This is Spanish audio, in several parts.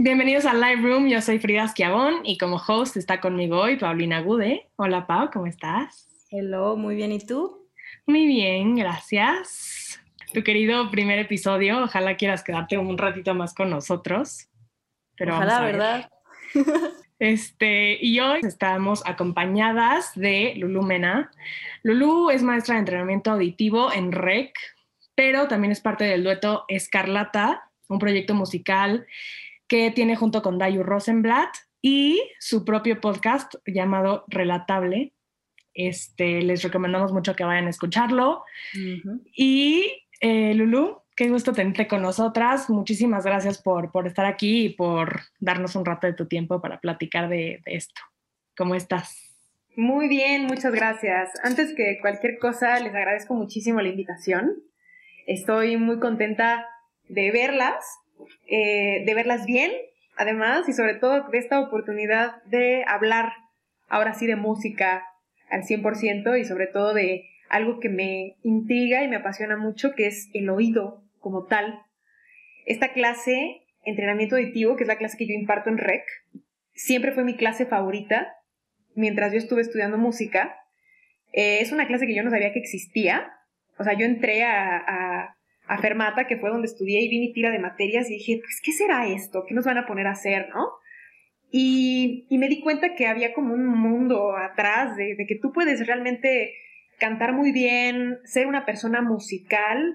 Bienvenidos al Live Room, yo soy Frida Esquiabón y como host está conmigo hoy Paulina Gude. Hola Pau, ¿cómo estás? Hello, muy bien, ¿y tú? Muy bien, gracias. Tu querido primer episodio, ojalá quieras quedarte un ratito más con nosotros. Pero ojalá, ¿verdad? Este, y hoy estamos acompañadas de Lulu Mena. Lulu es maestra de entrenamiento auditivo en REC, pero también es parte del dueto Escarlata, un proyecto musical que tiene junto con Dayu Rosenblatt y su propio podcast llamado Relatable. Este, les recomendamos mucho que vayan a escucharlo. Y eh, Lulu, qué gusto tenerte con nosotras. Muchísimas gracias por, por, estar aquí y por darnos un rato de tu tiempo para platicar de, de esto. ¿Cómo estás? Muy bien, muchas gracias. Antes que cualquier cosa, les agradezco muchísimo la invitación. Estoy muy contenta de verlas eh, de verlas bien, además, y sobre todo de esta oportunidad de hablar ahora sí de música al 100% y sobre todo de algo que me intriga y me apasiona mucho, que es el oído como tal. Esta clase, entrenamiento auditivo, que es la clase que yo imparto en REC, siempre fue mi clase favorita mientras yo estuve estudiando música. Eh, es una clase que yo no sabía que existía. O sea, yo entré a a Fermata, que fue donde estudié y vi mi tira de materias y dije, pues, ¿qué será esto? ¿Qué nos van a poner a hacer, no? Y, me di cuenta que había como un mundo atrás de, de, que tú puedes realmente cantar muy bien, ser una persona musical,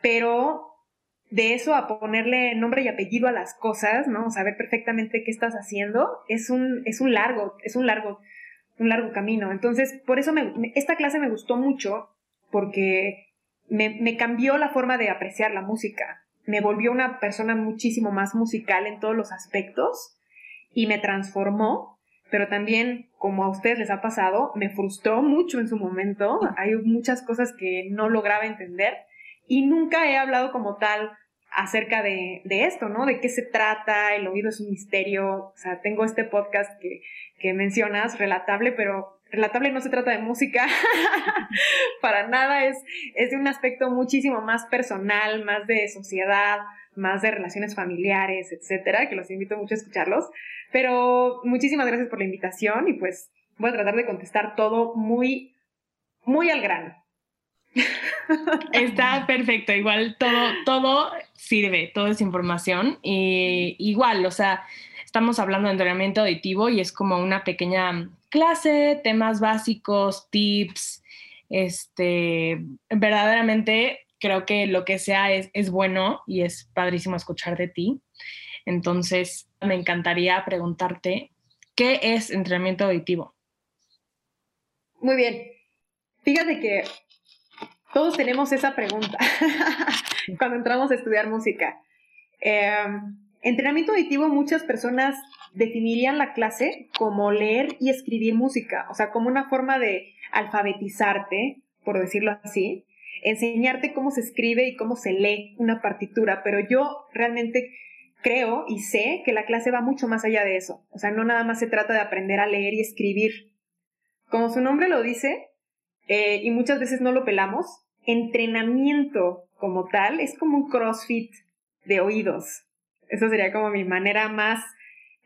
pero de eso a ponerle nombre y apellido a las cosas, ¿no? Saber perfectamente qué estás haciendo, es un, es un largo, es un largo, un largo camino. Entonces, por eso me, esta clase me gustó mucho, porque me, cambió la forma de apreciar la música. Me volvió una persona muchísimo más musical en todos los aspectos y me transformó, pero también, como a ustedes les ha pasado, me frustró mucho en su momento. Hay muchas cosas que no lograba entender y nunca he hablado como tal acerca de, esto, ¿no? De qué se trata, el oído es un misterio. O sea, tengo este podcast que, que mencionas, relatable, pero Relatable no se trata de música, para nada, es, es de un aspecto muchísimo más personal, más de sociedad, más de relaciones familiares, etcétera, que los invito mucho a escucharlos. Pero muchísimas gracias por la invitación y pues voy a tratar de contestar todo muy, muy al grano. Está perfecto, igual todo, todo sirve, todo es información. Y igual, o sea, estamos hablando de entrenamiento auditivo y es como una pequeña clase, temas básicos, tips, este, verdaderamente creo que lo que sea es, es bueno y es padrísimo escuchar de ti. Entonces, me encantaría preguntarte, ¿qué es entrenamiento auditivo? Muy bien. Fíjate que todos tenemos esa pregunta cuando entramos a estudiar música. Em, entrenamiento auditivo, muchas personas definirían la clase como leer y escribir música, o sea, como una forma de alfabetizarte, por decirlo así, enseñarte cómo se escribe y cómo se lee una partitura, pero yo realmente creo y sé que la clase va mucho más allá de eso, o sea, no nada más se trata de aprender a leer y escribir. Como su nombre lo dice, eh, y muchas veces no lo pelamos, entrenamiento como tal es como un CrossFit de oídos. Eso sería como mi manera más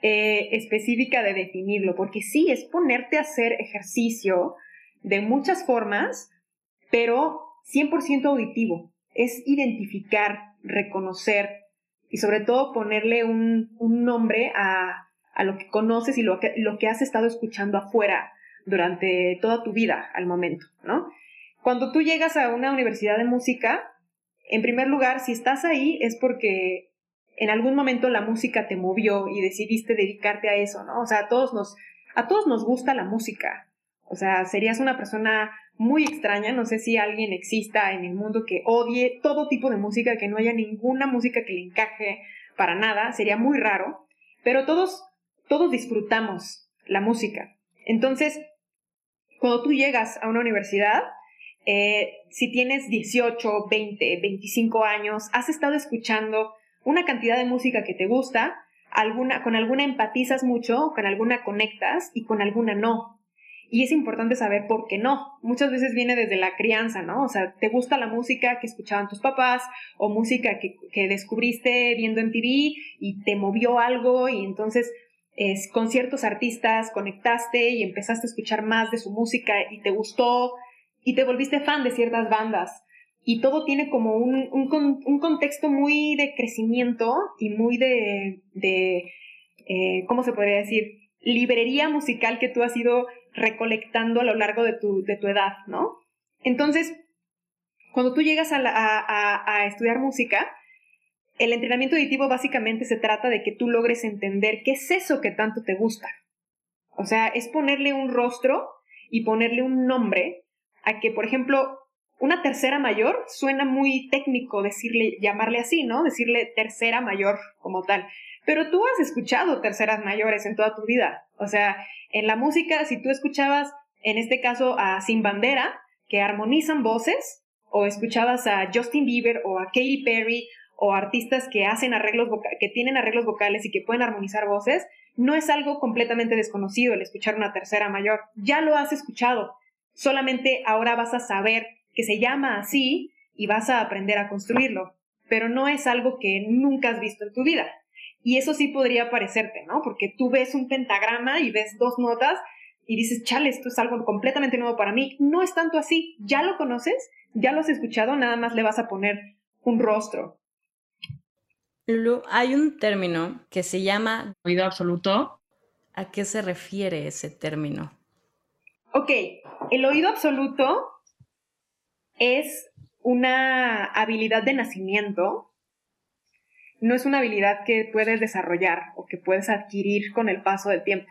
eh, específica de definirlo, porque sí, es ponerte a hacer ejercicio de muchas formas, pero 100% auditivo. Es identificar, reconocer y sobre todo ponerle un, nombre a, lo que conoces y lo lo que has estado escuchando afuera durante toda tu vida al momento, ¿no? Cuando tú llegas a una universidad de música, en primer lugar, si estás ahí es porque en algún momento la música te movió y decidiste dedicarte a eso, ¿no? O sea, a todos nos, a todos nos gusta la música. O sea, serías una persona muy extraña, no sé si alguien exista en el mundo que odie todo tipo de música, que no haya ninguna música que le encaje para nada, sería muy raro, pero todos, todos disfrutamos la música. Entonces, cuando tú llegas a una universidad, eh, si tienes 18, 20, 25 años, has estado escuchando una cantidad de música que te gusta, alguna, con alguna empatizas mucho, con alguna conectas y con alguna no. Y es importante saber por qué no. Muchas veces viene desde la crianza, ¿no? O sea, te gusta la música que escuchaban tus papás o música que, que descubriste viendo en TV y te movió algo y entonces es, con ciertos artistas conectaste y empezaste a escuchar más de su música y te gustó y te volviste fan de ciertas bandas. Y todo tiene como un, un, contexto muy de crecimiento y muy de, de eh, ¿cómo se podría decir? Librería musical que tú has ido recolectando a lo largo de tu, de tu edad, ¿no? Entonces, cuando tú llegas a, a, a estudiar música, el entrenamiento auditivo básicamente se trata de que tú logres entender qué es eso que tanto te gusta. O sea, es ponerle un rostro y ponerle un nombre a que, por ejemplo, una tercera mayor suena muy técnico decirle, llamarle así, ¿no? Decirle tercera mayor como tal. Pero tú has escuchado terceras mayores en toda tu vida. O sea, en la música, si tú escuchabas, en este caso, a Sin Bandera, que armonizan voces, o escuchabas a Justin Bieber o a Katy Perry o artistas que hacen arreglos que tienen arreglos vocales y que pueden armonizar voces, no es algo completamente desconocido el escuchar una tercera mayor. Ya lo has escuchado. Solamente ahora vas a saber que se llama así y vas a aprender a construirlo. Pero no es algo que nunca has visto en tu vida. Y eso sí podría parecerte, ¿no? Porque tú ves un pentagrama y ves dos notas y dices, chale, esto es algo completamente nuevo para mí. No es tanto así. Ya lo conoces, ya lo has escuchado, nada más le vas a poner un rostro. Lulu, hay un término que se llama oído absoluto. ¿A qué se refiere ese término? Ok, el oído absoluto es una habilidad de nacimiento, no es una habilidad que puedes desarrollar o que puedes adquirir con el paso del tiempo.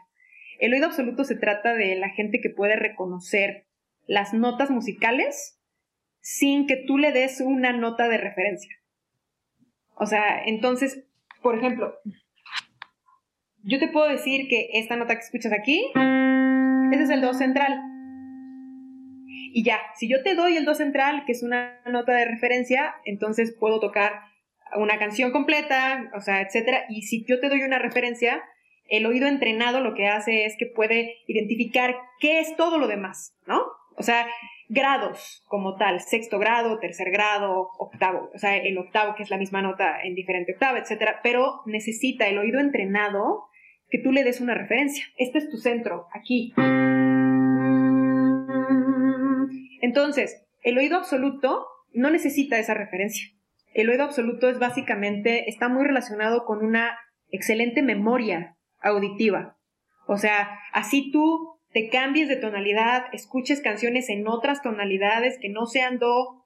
El oído absoluto se trata de la gente que puede reconocer las notas musicales sin que tú le des una nota de referencia. O sea, entonces, por ejemplo, yo te puedo decir que esta nota que escuchas aquí, ese es el do central. Y ya, si yo te doy el do central, que es una nota de referencia, entonces puedo tocar una canción completa, o sea, etcétera. Y si yo te doy una referencia, el oído entrenado lo que hace es que puede identificar qué es todo lo demás, ¿no? O sea, grados como tal, sexto grado, tercer grado, octavo, o sea, el octavo que es la misma nota en diferente octava, etcétera, pero necesita el oído entrenado que tú le des una referencia. Este es tu centro, aquí. Entonces, el oído absoluto no necesita esa referencia. El oído absoluto es básicamente, está muy relacionado con una excelente memoria auditiva. O sea, así tú te cambies de tonalidad, escuches canciones en otras tonalidades que no sean do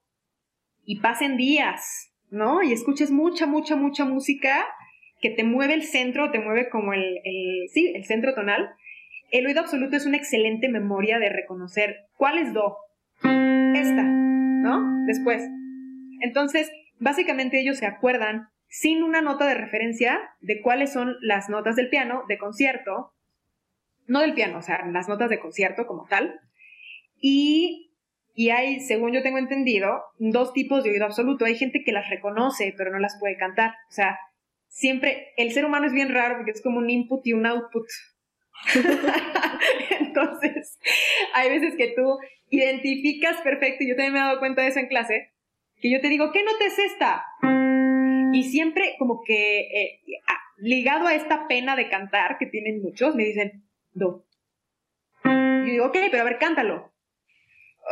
y pasen días, ¿no? Y escuches mucha, mucha, mucha música que te mueve el centro, te mueve como el, sí, el centro tonal. El oído absoluto es una excelente memoria de reconocer cuál es do, esta, ¿no? Después. Entonces, básicamente ellos se acuerdan sin una nota de referencia de cuáles son las notas del piano de concierto no del piano, o sea, las notas de concierto como tal. Y, y hay, según yo tengo entendido, dos tipos de oído absoluto. Hay gente que las reconoce, pero no las puede cantar. O sea, siempre, el ser humano es bien raro porque es como un input y un output. Entonces, hay veces que tú identificas perfecto, y yo también me he dado cuenta de eso en clase, que yo te digo, ¿qué nota es esta? Y siempre como que eh, ligado a esta pena de cantar que tienen muchos, me dicen, do. Y digo, ok, pero a ver, cántalo.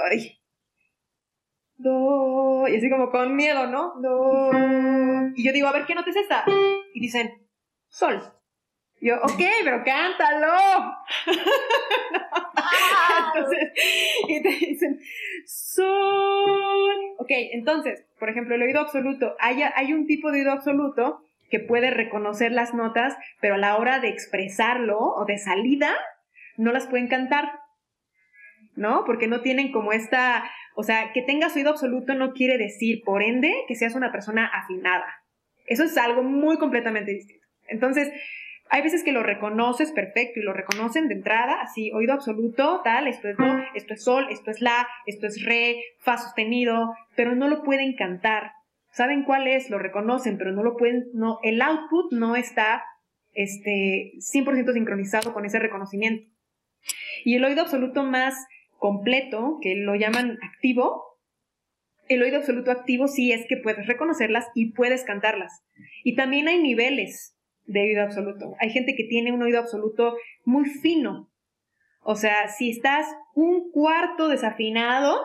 Ay. Do. Y así como con miedo, ¿no? Do. Y yo digo, a ver, ¿qué nota es esta? Y dicen, sol. Yo, ok, pero cántalo. entonces, y te dicen, sol. Ok, entonces, por ejemplo, el oído absoluto. Hay, hay un tipo de oído absoluto que puede reconocer las notas, pero a la hora de expresarlo o de salida, no las pueden cantar, ¿no? Porque no tienen como esta, o sea, que tengas oído absoluto no quiere decir, por ende, que seas una persona afinada. Eso es algo muy completamente distinto. Entonces, hay veces que lo reconoces perfecto y lo reconocen de entrada, así, oído absoluto, tal, esto es do, esto es sol, esto es la, esto es re, fa sostenido, pero no lo pueden cantar saben cuál es, lo reconocen, pero no lo pueden, no, el output no está este, 100% sincronizado con ese reconocimiento. Y el oído absoluto más completo, que lo llaman activo, el oído absoluto activo sí es que puedes reconocerlas y puedes cantarlas. Y también hay niveles de oído absoluto. Hay gente que tiene un oído absoluto muy fino. O sea, si estás un cuarto desafinado,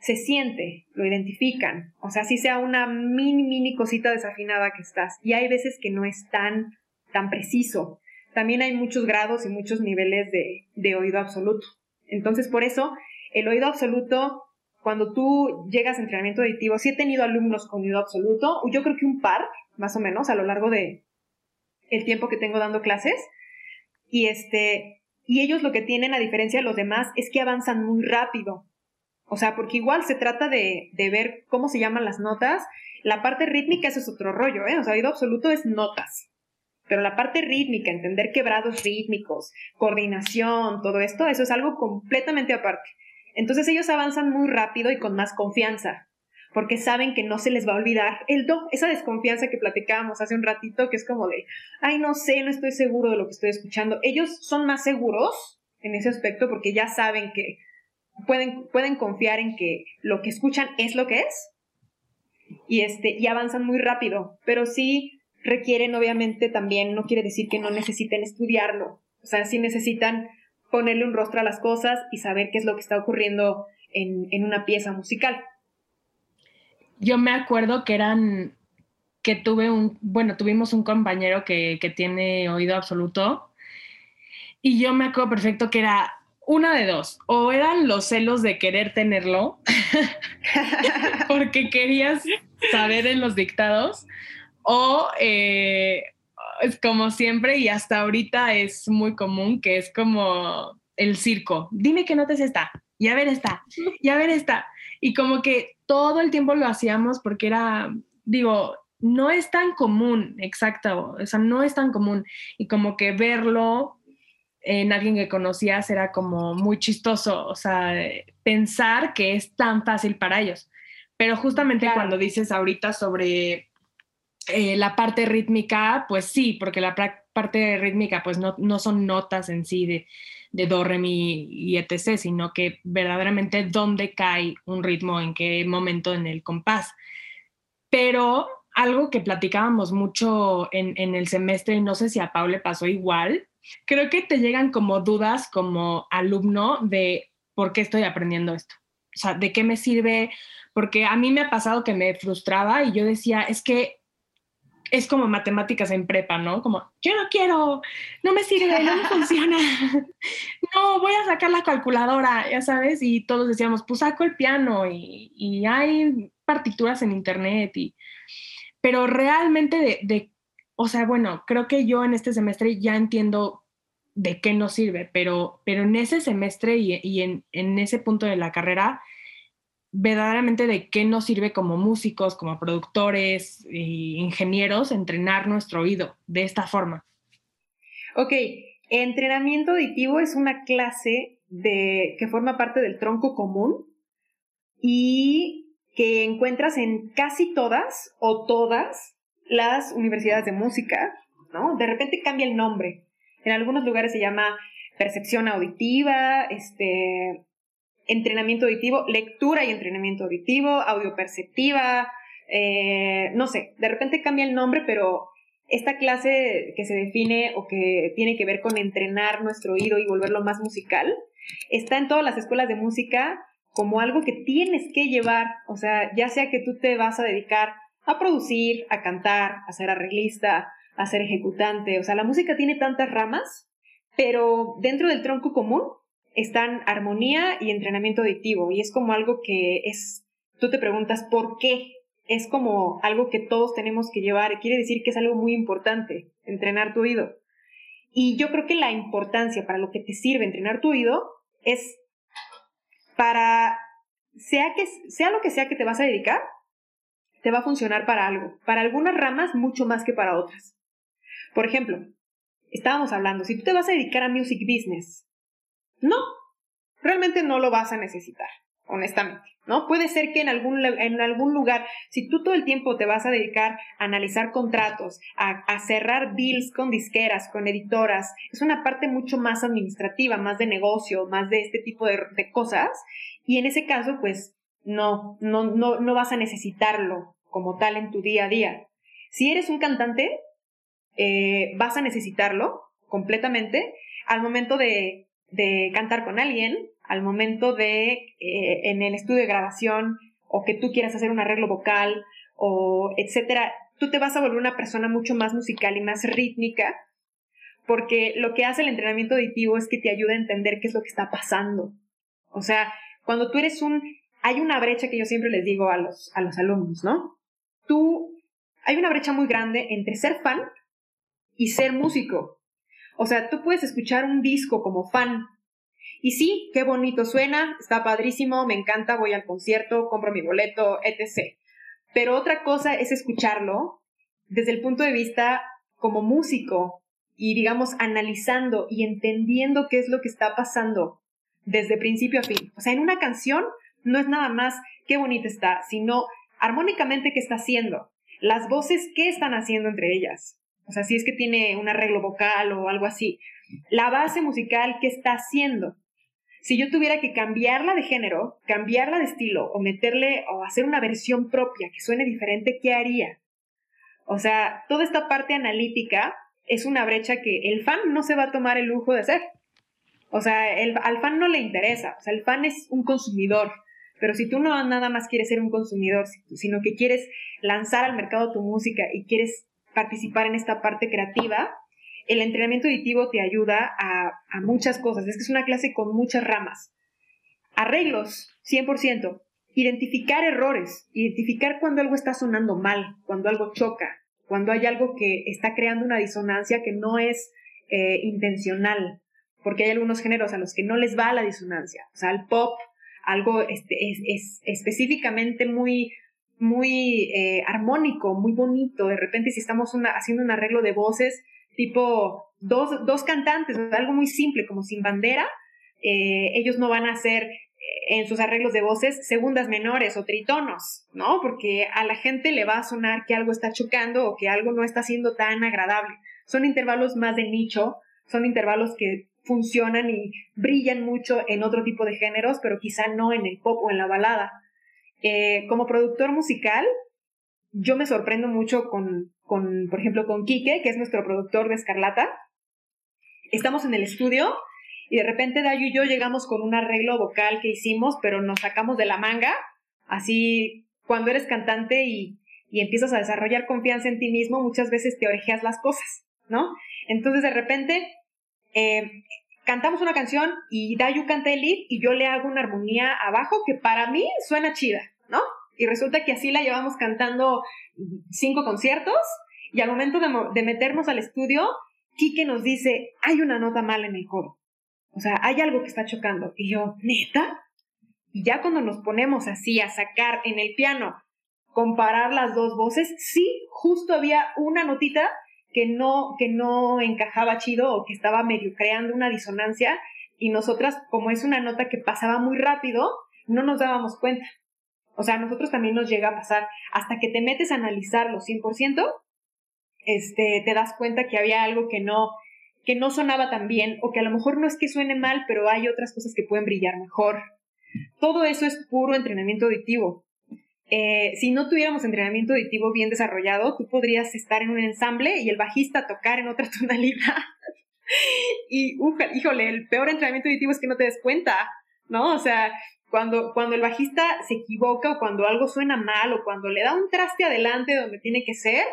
se siente, lo identifican. O sea, si sea una mini, mini cosita desafinada que estás. Y hay veces que no es tan, tan preciso. También hay muchos grados y muchos niveles de, de oído absoluto. Entonces, por eso, el oído absoluto, cuando tú llegas a entrenamiento auditivo, sí he tenido alumnos con oído absoluto, yo creo que un par, más o menos, a lo largo de el tiempo que tengo dando clases. Y este, y ellos lo que tienen, a diferencia de los demás, es que avanzan muy rápido. O sea, porque igual se trata de, de ver cómo se llaman las notas. La parte rítmica, eso es otro rollo, ¿eh? O sea, oído absoluto es notas. Pero la parte rítmica, entender quebrados rítmicos, coordinación, todo esto, eso es algo completamente aparte. Entonces ellos avanzan muy rápido y con más confianza, porque saben que no se les va a olvidar el do, esa desconfianza que platicábamos hace un ratito, que es como de, ay, no sé, no estoy seguro de lo que estoy escuchando. Ellos son más seguros en ese aspecto porque ya saben que pueden, pueden confiar en que lo que escuchan es lo que es y, este, y avanzan muy rápido, pero sí requieren obviamente también, no quiere decir que no necesiten estudiarlo, o sea, sí necesitan ponerle un rostro a las cosas y saber qué es lo que está ocurriendo en, en una pieza musical. Yo me acuerdo que eran, que tuve un, bueno, tuvimos un compañero que, que tiene oído absoluto y yo me acuerdo perfecto que era una de dos, o eran los celos de querer tenerlo, porque querías saber en los dictados, o eh, es como siempre y hasta ahorita es muy común que es como el circo. Dime que no te esta, y a ver esta, y a ver esta. Y como que todo el tiempo lo hacíamos porque era, digo, no es tan común, exacto, o sea, no es tan común. Y como que verlo en alguien que conocías era como muy chistoso, o sea, pensar que es tan fácil para ellos. Pero justamente cuando dices ahorita sobre eh, la parte rítmica, pues sí, porque la parte rítmica pues no, no son notas en sí de, de do, re, mi y etc., sino que verdaderamente dónde cae un ritmo, en qué momento en el compás. Pero algo que platicábamos mucho en, en el semestre, y no sé si a Pau le pasó igual, creo que te llegan como dudas como alumno de por qué estoy aprendiendo esto. O sea, ¿de qué me sirve? Porque a mí me ha pasado que me frustraba y yo decía, es que es como matemáticas en prepa, ¿no? Como, yo no quiero, no me sirve, no me funciona. no, voy a sacar la calculadora, ya sabes, y todos decíamos, pues saco el piano y, y hay partituras en internet, y... pero realmente de, o sea, bueno, creo que yo en este semestre ya entiendo de qué nos sirve, pero, pero en ese semestre y, en, en, ese punto de la carrera, verdaderamente de qué nos sirve como músicos, como productores e ingenieros entrenar nuestro oído de esta forma. Ok, entrenamiento auditivo es una clase que forma parte del tronco común y que encuentras en casi todas o todas las universidades de música, ¿no? De repente cambia el nombre. En algunos lugares se llama percepción auditiva, este, entrenamiento auditivo, lectura y entrenamiento auditivo, audio perceptiva, eh, no sé, de repente cambia el nombre, pero esta clase que se define o que tiene que ver con entrenar nuestro oído y volverlo más musical, está en todas las escuelas de música como algo que tienes que llevar, o sea, ya sea que tú te vas a dedicar a producir, a cantar, a ser arreglista, a ser ejecutante. O sea, la música tiene tantas ramas, pero dentro del tronco común están armonía y entrenamiento auditivo. Y es como algo que es, tú te preguntas, ¿por qué? Es como algo que todos tenemos que llevar. Quiere decir que es algo muy importante, entrenar tu oído. Y yo creo que la importancia para lo que te sirve entrenar tu oído es para, sea, que, sea lo que sea que te vas a dedicar, te va a funcionar para algo. Para algunas ramas mucho más que para otras. Por ejemplo, estábamos hablando, si tú te vas a dedicar a music business, no, realmente no lo vas a necesitar. honestamente, ¿no? Puede ser que en algún, en algún lugar, si tú todo el tiempo te vas a dedicar a analizar contratos, a, cerrar deals con disqueras, con editoras, es una parte mucho más administrativa, más de negocio, más de este tipo de, cosas, y en ese caso, pues, no, no, no, no vas a necesitarlo como tal en tu día a día. Si eres un cantante, eh, vas a necesitarlo completamente al momento de, de cantar con alguien, al momento de, eh, en el estudio de grabación, o que tú quieras hacer un arreglo vocal, o etcétera, tú te vas a volver una persona mucho más musical y más rítmica, porque lo que hace el entrenamiento auditivo es que te ayuda a entender qué es lo que está pasando. O sea, cuando tú eres un, hay una brecha que yo siempre les digo a los, a los alumnos, ¿no? Tú, hay una brecha muy grande entre ser fan y ser músico. O sea, tú puedes escuchar un disco como fan y sí, qué bonito suena, está padrísimo, me encanta, voy al concierto, compro mi boleto, etc. Pero otra cosa es escucharlo desde el punto de vista como músico y digamos analizando y entendiendo qué es lo que está pasando desde principio a fin. O sea, en una canción no es nada más qué bonita está, sino armónicamente qué está haciendo, las voces qué están haciendo entre ellas. O sea, si es que tiene un arreglo vocal o algo así. La base musical, ¿qué está haciendo? si yo tuviera que cambiarla de género, cambiarla de estilo o meterle o hacer una versión propia que suene diferente, ¿qué haría? O sea, toda esta parte analítica es una brecha que el fan no se va a tomar el lujo de hacer. O sea, el, al fan no le interesa. O sea, el fan es un consumidor. Pero si tú no nada más quieres ser un consumidor, sino que quieres lanzar al mercado tu música y quieres participar en esta parte creativa, el entrenamiento auditivo te ayuda a, muchas cosas. Es que es una clase con muchas ramas. Arreglos, 100%. Identificar errores, identificar cuando algo está sonando mal, cuando algo choca, cuando hay algo que está creando una disonancia que no es eh, intencional, porque hay algunos géneros a los que no les va la disonancia. O sea, el pop, algo este, es, específicamente muy, muy eh, armónico, muy bonito. De repente, si estamos haciendo un arreglo de voces, tipo dos, cantantes, algo muy simple como sin bandera, eh, ellos no van a hacer eh, en sus arreglos de voces segundas menores o tritonos, ¿no? Porque a la gente le va a sonar que algo está chocando o que algo no está siendo tan agradable. Son intervalos más de nicho, son intervalos que funcionan y brillan mucho en otro tipo de géneros, pero quizá no en el pop o en la balada. Eh, como productor musical, yo me sorprendo mucho con, con, por ejemplo, con Quique, que es nuestro productor de Escarlata. Estamos en el estudio y de repente Dayo y yo llegamos con un arreglo vocal que hicimos, pero nos sacamos de la manga. Así, cuando eres cantante y, y empiezas a desarrollar confianza en ti mismo, muchas veces te orejeas las cosas, ¿no? Entonces, de repente, eh, cantamos una canción y Dayu canta el lead y yo le hago una armonía abajo que para mí suena chida, ¿no? Y resulta que así la llevamos cantando cinco conciertos y al momento de, meternos al estudio, Quique nos dice, hay una nota mal en el coro. O sea, hay algo que está chocando. Y yo, ¿neta? Y ya cuando nos ponemos así a sacar en el piano, comparar las dos voces, sí, justo había una notita que no, que no encajaba chido o que estaba medio creando una disonancia y nosotras, como es una nota que pasaba muy rápido, no nos dábamos cuenta. O sea, a nosotros también nos llega a pasar, hasta que te metes a analizarlo 100%, este, te das cuenta que había algo que no, que no sonaba tan bien, o que a lo mejor no es que suene mal, pero hay otras cosas que pueden brillar mejor. Todo eso es puro entrenamiento auditivo. Eh, si no tuviéramos entrenamiento auditivo bien desarrollado, tú podrías estar en un ensamble y el bajista tocar en otra tonalidad. y, híjole, el peor entrenamiento auditivo es que no te des cuenta, ¿no? O sea, cuando, cuando el bajista se equivoca o cuando algo suena mal o cuando le da un traste adelante donde tiene que ser,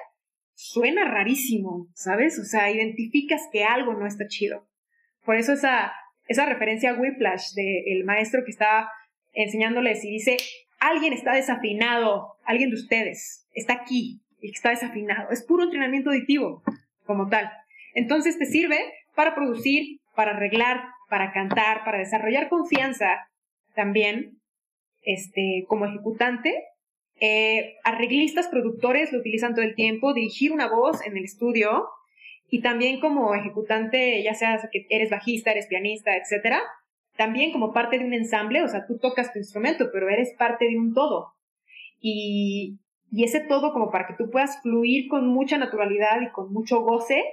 suena rarísimo, ¿sabes? O sea, identificas que algo no está chido. Por eso esa, esa referencia a Whiplash del maestro que está enseñándoles y dice, alguien está desafinado, alguien de ustedes está aquí y está desafinado. Es puro entrenamiento auditivo como tal. Entonces te sirve para producir, para arreglar, para cantar, para desarrollar confianza también este, como ejecutante. Eh, arreglistas, productores lo utilizan todo el tiempo, dirigir una voz en el estudio y también como ejecutante, ya sea que eres bajista, eres pianista, etcétera, también como parte de un ensamble, o sea, tú tocas tu instrumento, pero eres parte de un todo. Y, y ese todo, como para que tú puedas fluir con mucha naturalidad y con mucho goce,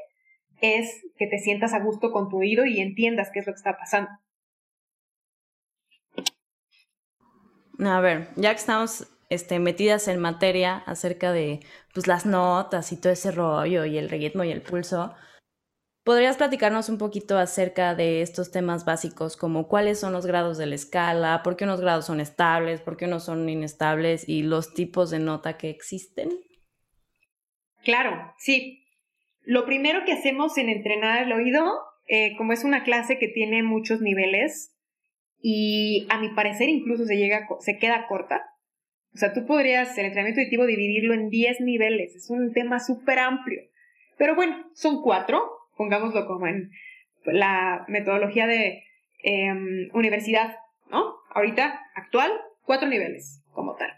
es que te sientas a gusto con tu oído y entiendas qué es lo que está pasando. A ver, ya que estamos este, metidas en materia acerca de pues, las notas y todo ese rollo y el ritmo y el pulso, ¿podrías platicarnos un poquito acerca de estos temas básicos, como cuáles son los grados de la escala, por qué unos grados son estables, por qué unos son inestables y los tipos de nota que existen? Claro, sí. Lo primero que hacemos en entrenar el oído, eh, como es una clase que tiene muchos niveles y a mi parecer incluso se, llega, se queda corta. O sea, tú podrías el entrenamiento auditivo dividirlo en 10 niveles, es un tema súper amplio. Pero bueno, son cuatro, pongámoslo como en la metodología de em, universidad, ¿no? Ahorita, actual, cuatro niveles como tal.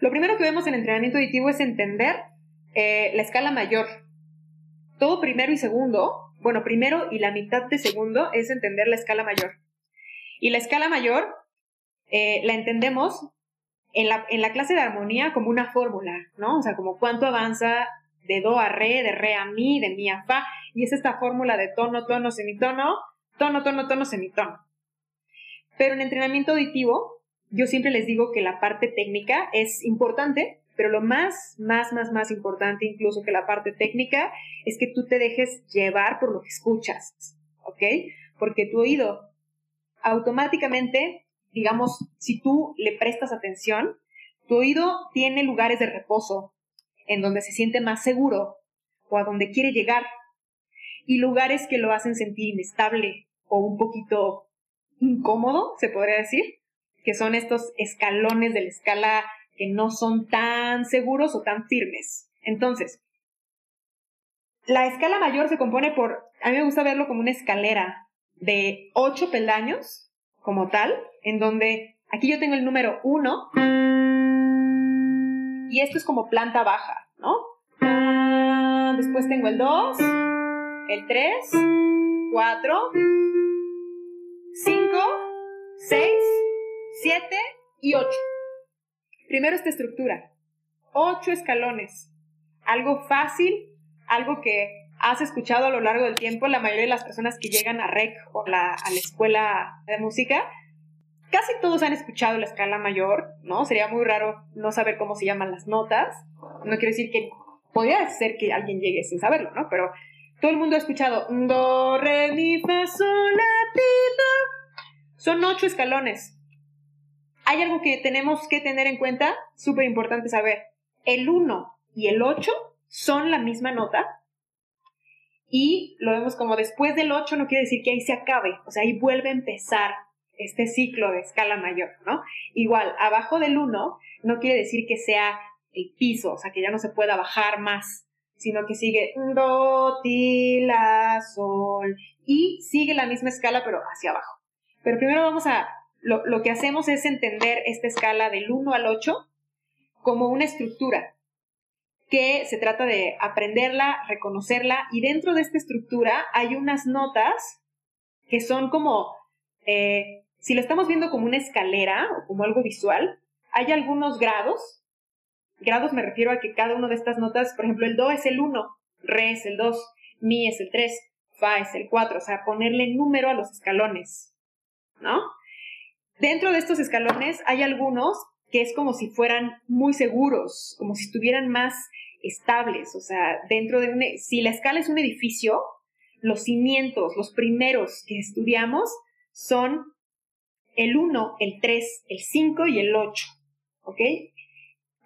Lo primero que vemos en entrenamiento auditivo es entender eh, la escala mayor, todo primero y segundo, bueno, primero y la mitad de segundo es entender la escala mayor. Y la escala mayor eh, la entendemos en la, en la clase de armonía como una fórmula, ¿no? O sea, como cuánto avanza de do a re, de re a mi, de mi a fa, y es esta fórmula de tono, tono, semitono, tono, tono, tono, semitono. Pero en entrenamiento auditivo, yo siempre les digo que la parte técnica es importante, pero lo más, más, más, más importante incluso que la parte técnica es que tú te dejes llevar por lo que escuchas, ¿ok? Porque tu oído automáticamente, digamos, si tú le prestas atención, tu oído tiene lugares de reposo en donde se siente más seguro o a donde quiere llegar y lugares que lo hacen sentir inestable o un poquito incómodo, se podría decir, que son estos escalones de la escala que no son tan seguros o tan firmes. Entonces, la escala mayor se compone por, a mí me gusta verlo como una escalera de ocho peldaños, como tal, en donde aquí yo tengo el número uno y esto es como planta baja, ¿no? Después tengo el dos, el tres, cuatro, cinco, seis, siete y ocho. Primero esta estructura. Ocho escalones. Algo fácil, algo que has escuchado a lo largo del tiempo. La mayoría de las personas que llegan a REC o a la escuela de música, casi todos han escuchado la escala mayor, ¿no? Sería muy raro no saber cómo se llaman las notas. No quiero decir que podría ser que alguien llegue sin saberlo, ¿no? Pero todo el mundo ha escuchado do, re, mi, fa, sol, la, ti, Son ocho escalones hay algo que tenemos que tener en cuenta, súper importante saber. El 1 y el 8 son la misma nota. Y lo vemos como después del 8 no quiere decir que ahí se acabe, o sea, ahí vuelve a empezar este ciclo de escala mayor, ¿no? Igual, abajo del 1 no quiere decir que sea el piso, o sea, que ya no se pueda bajar más, sino que sigue do, ti, la, sol, y sigue la misma escala, pero hacia abajo. Pero primero vamos a lo, que hacemos es entender esta escala del 1 al 8 como una estructura que se trata de aprenderla, reconocerla y dentro de esta estructura hay unas notas que son como, eh, si lo estamos viendo como una escalera o como algo visual, hay algunos grados. Grados me refiero a que cada una de estas notas, por ejemplo, el Do es el 1, Re es el 2, Mi es el 3, Fa es el 4, o sea, ponerle número a los escalones, ¿no? Dentro de estos escalones hay algunos que es como si fueran muy seguros, como si estuvieran más estables, o sea, dentro de un, e, si la escala es un edificio, los cimientos, los primeros que estudiamos son el 1, el 3, el 5 y el 8, ¿ok?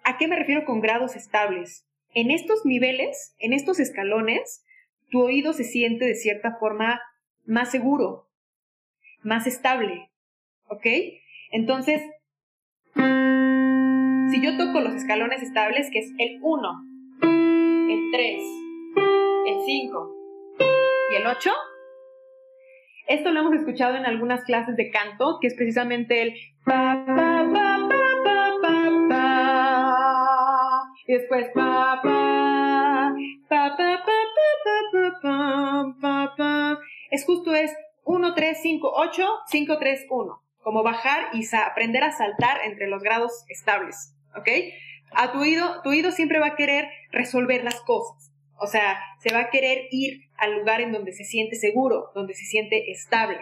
¿A qué me refiero con grados estables? En estos niveles, en estos escalones, tu oído se siente de cierta forma más seguro, más estable, ¿ok? Entonces, si yo toco los escalones estables, que es el 1, el 3, el 5 y el 8, esto lo hemos escuchado en algunas clases de canto, que es precisamente el... pa pa pa pa pa pa pa Y después... Es justo, es 1, 3, 5, 8, 5, 3, 1. Como bajar y aprender a saltar entre los grados estables, ¿ok? A tu oído, tu oído siempre va a querer resolver las cosas. O sea, se va a querer ir al lugar en donde se siente seguro, donde se siente estable.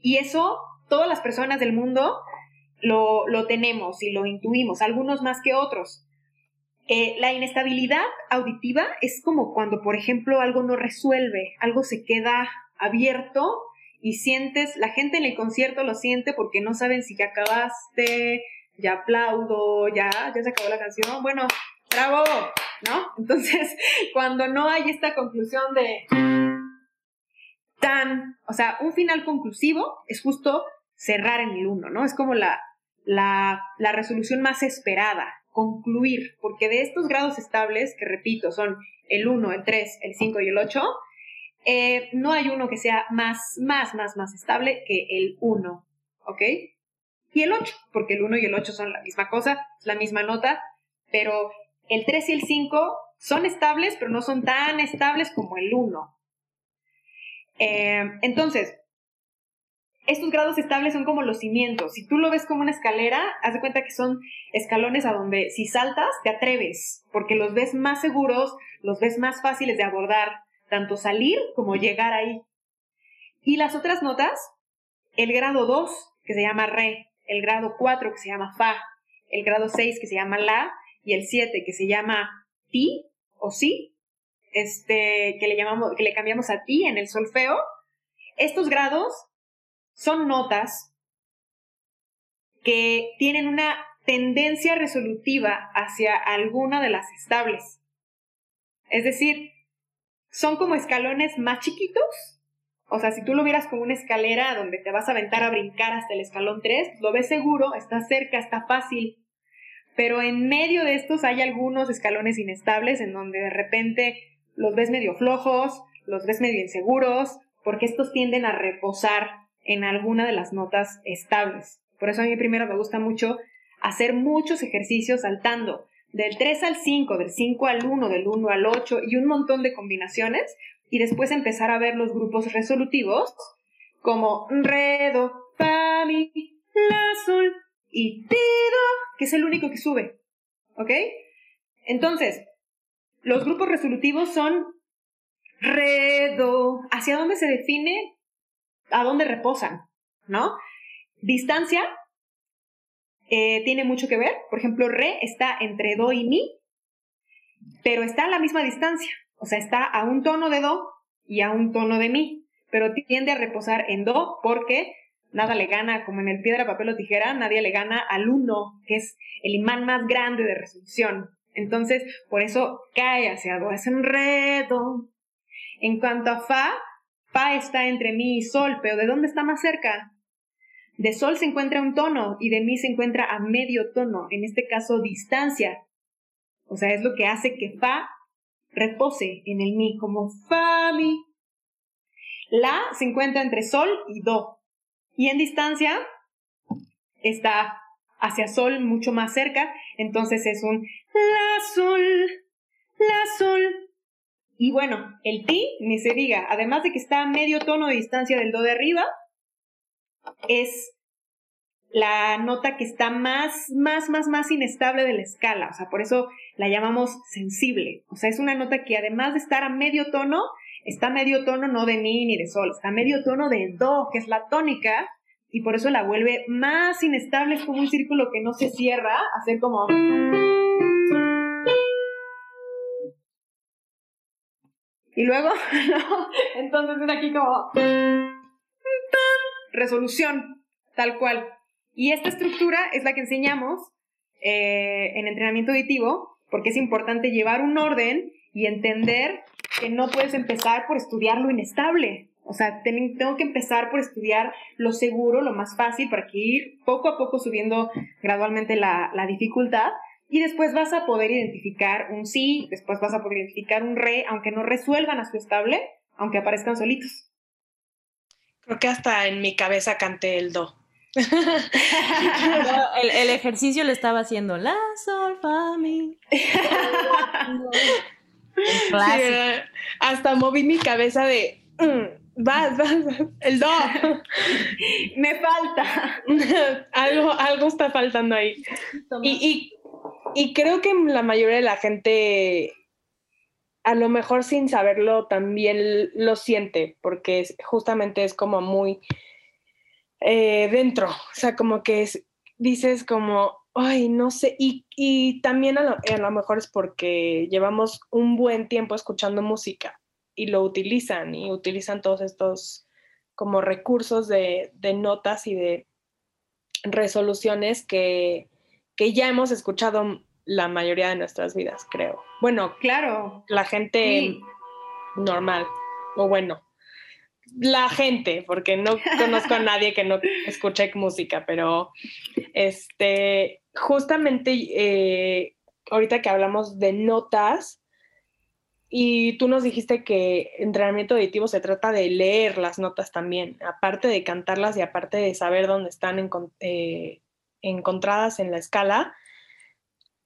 Y eso, todas las personas del mundo lo, lo tenemos y lo intuimos, algunos más que otros. Eh, la inestabilidad auditiva es como cuando, por ejemplo, algo no resuelve, algo se queda abierto y sientes, la gente en el concierto lo siente porque no saben si ya acabaste, ya aplaudo, ya, ya se acabó la canción, bueno, bravo, ¿no? Entonces, cuando no hay esta conclusión de tan, o sea, un final conclusivo es justo cerrar en el uno, ¿no? Es como la, la, la resolución más esperada, concluir, porque de estos grados estables, que repito, son el 1, el 3, el 5 y el 8, eh, no hay uno que sea más, más, más, más estable que el 1, ¿ok? Y el 8, porque el 1 y el 8 son la misma cosa, es la misma nota, pero el 3 y el 5 son estables, pero no son tan estables como el 1. Eh, entonces, estos grados estables son como los cimientos. Si tú lo ves como una escalera, haz de cuenta que son escalones a donde si saltas te atreves, porque los ves más seguros, los ves más fáciles de abordar, tanto salir como llegar ahí. Y las otras notas, el grado 2, que se llama re, el grado 4, que se llama fa, el grado 6, que se llama la, y el 7, que se llama ti o si, este, que le llamamos, que le cambiamos a ti en el solfeo. Estos grados son notas que tienen una tendencia resolutiva hacia alguna de las estables. Es decir, son como escalones más chiquitos. O sea, si tú lo vieras como una escalera donde te vas a aventar a brincar hasta el escalón 3, lo ves seguro, está cerca, está fácil. Pero en medio de estos hay algunos escalones inestables en donde de repente los ves medio flojos, los ves medio inseguros, porque estos tienden a reposar en alguna de las notas estables. Por eso a mí primero me gusta mucho hacer muchos ejercicios saltando del 3 al 5, del 5 al 1, del 1 al 8 y un montón de combinaciones y después empezar a ver los grupos resolutivos como re, do, fa, mi, la, sol y ti, que es el único que sube. ¿Ok? Entonces, los grupos resolutivos son re, do, hacia dónde se define a dónde reposan, ¿no? Distancia eh, tiene mucho que ver. Por ejemplo, re está entre do y mi, pero está a la misma distancia. O sea, está a un tono de do y a un tono de mi, pero tiende a reposar en do porque nada le gana, como en el piedra, papel o tijera, nadie le gana al uno, que es el imán más grande de resolución. Entonces, por eso cae hacia do, es en re, do. En cuanto a fa, Fa está entre mi y sol, pero ¿de dónde está más cerca? De sol se encuentra un tono y de mi se encuentra a medio tono, en este caso distancia. O sea, es lo que hace que fa repose en el mi, como fa mi. La se encuentra entre sol y do. Y en distancia está hacia sol mucho más cerca, entonces es un la sol, la sol, y bueno, el ti, ni se diga, además de que está a medio tono de distancia del do de arriba, es la nota que está más, más, más, más inestable de la escala. O sea, por eso la llamamos sensible. O sea, es una nota que además de estar a medio tono, está medio tono no de mi ni de sol, está a medio tono de do, que es la tónica, y por eso la vuelve más inestable, es como un círculo que no se cierra, hacer como... Y luego, Entonces es aquí como resolución, tal cual. Y esta estructura es la que enseñamos eh, en entrenamiento auditivo, porque es importante llevar un orden y entender que no puedes empezar por estudiar lo inestable. O sea, tengo que empezar por estudiar lo seguro, lo más fácil, para que ir poco a poco subiendo gradualmente la, la dificultad y después vas a poder identificar un sí, después vas a poder identificar un re, aunque no resuelvan a su estable, aunque aparezcan solitos. Creo que hasta en mi cabeza canté el do. el, ejercicio le estaba haciendo la, sol, fa, mi. hasta moví mi cabeza de, mm, Vas, vas, vas. El do. Me falta. algo, algo está faltando ahí. Y, y, y creo que la mayoría de la gente, a lo mejor sin saberlo, también lo siente, porque es, justamente es como muy eh, dentro. O sea, como que es, dices como, ay, no sé. Y, y también a lo, a lo mejor es porque llevamos un buen tiempo escuchando música y lo utilizan y utilizan todos estos como recursos de, de notas y de resoluciones que, que, ya hemos escuchado la mayoría de nuestras vidas, creo. Bueno, claro. La gente sí. normal, o bueno, la gente, porque no conozco a nadie que no escuche música, pero este, justamente eh, ahorita que hablamos de notas, y tú nos dijiste que entrenamiento auditivo se trata de leer las notas también, aparte de cantarlas y aparte de saber dónde están eh, encontradas en la escala,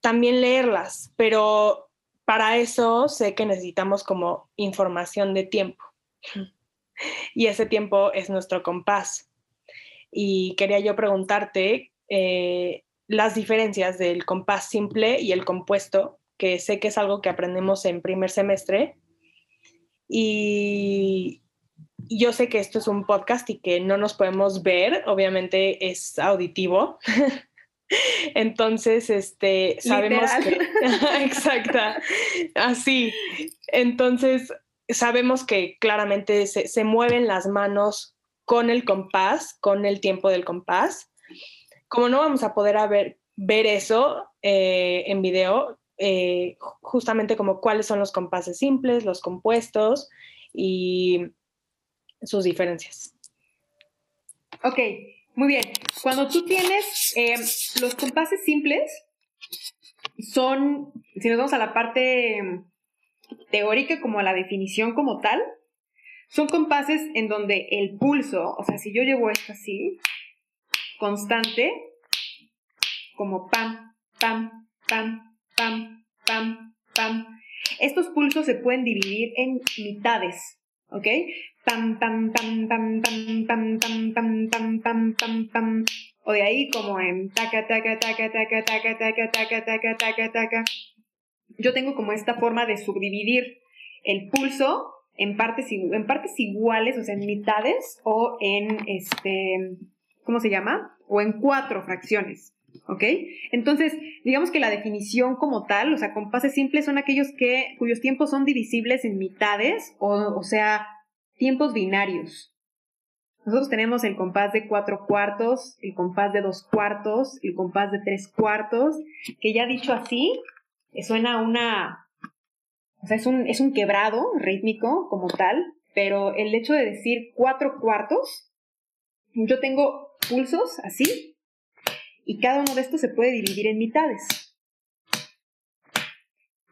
también leerlas, pero para eso sé que necesitamos como información de tiempo. Y ese tiempo es nuestro compás. Y quería yo preguntarte eh, las diferencias del compás simple y el compuesto que sé que es algo que aprendemos en primer semestre. Y yo sé que esto es un podcast y que no nos podemos ver, obviamente es auditivo. Entonces, este, sabemos que... Exacta, así. Entonces, sabemos que claramente se, se, mueven las manos con el compás, con el tiempo del compás. Como no vamos a poder ver, ver eso eh, en video, eh, justamente como cuáles son los compases simples, los compuestos y sus diferencias. Ok, muy bien. Cuando tú tienes eh, los compases simples, son, si nos vamos a la parte teórica, como a la definición como tal, son compases en donde el pulso, o sea, si yo llevo esto así, constante, como pam, pam, pam, pam, pam, pam. Estos pulsos se pueden dividir en mitades, ¿ok? Pam, pam, pam, pam, pam, pam, pam, pam, pam, pam, pam. O de ahí como en taca, taca, taca, taca, taca, taca, taca, taca, taca, taca. Yo tengo como esta forma de subdividir el pulso en partes, en partes iguales, o sea, en mitades o en este, ¿cómo se llama? O en cuatro fracciones. ¿Ok? Entonces, digamos que la definición como tal, o sea, compases simples son aquellos que, cuyos tiempos son divisibles en mitades, o, o sea, tiempos binarios. Nosotros tenemos el compás de cuatro cuartos, el compás de dos cuartos, el compás de tres cuartos, que ya dicho así, suena una, o sea, es un, es un quebrado rítmico como tal, pero el hecho de decir cuatro cuartos, yo tengo pulsos así, y cada uno de estos se puede dividir en mitades.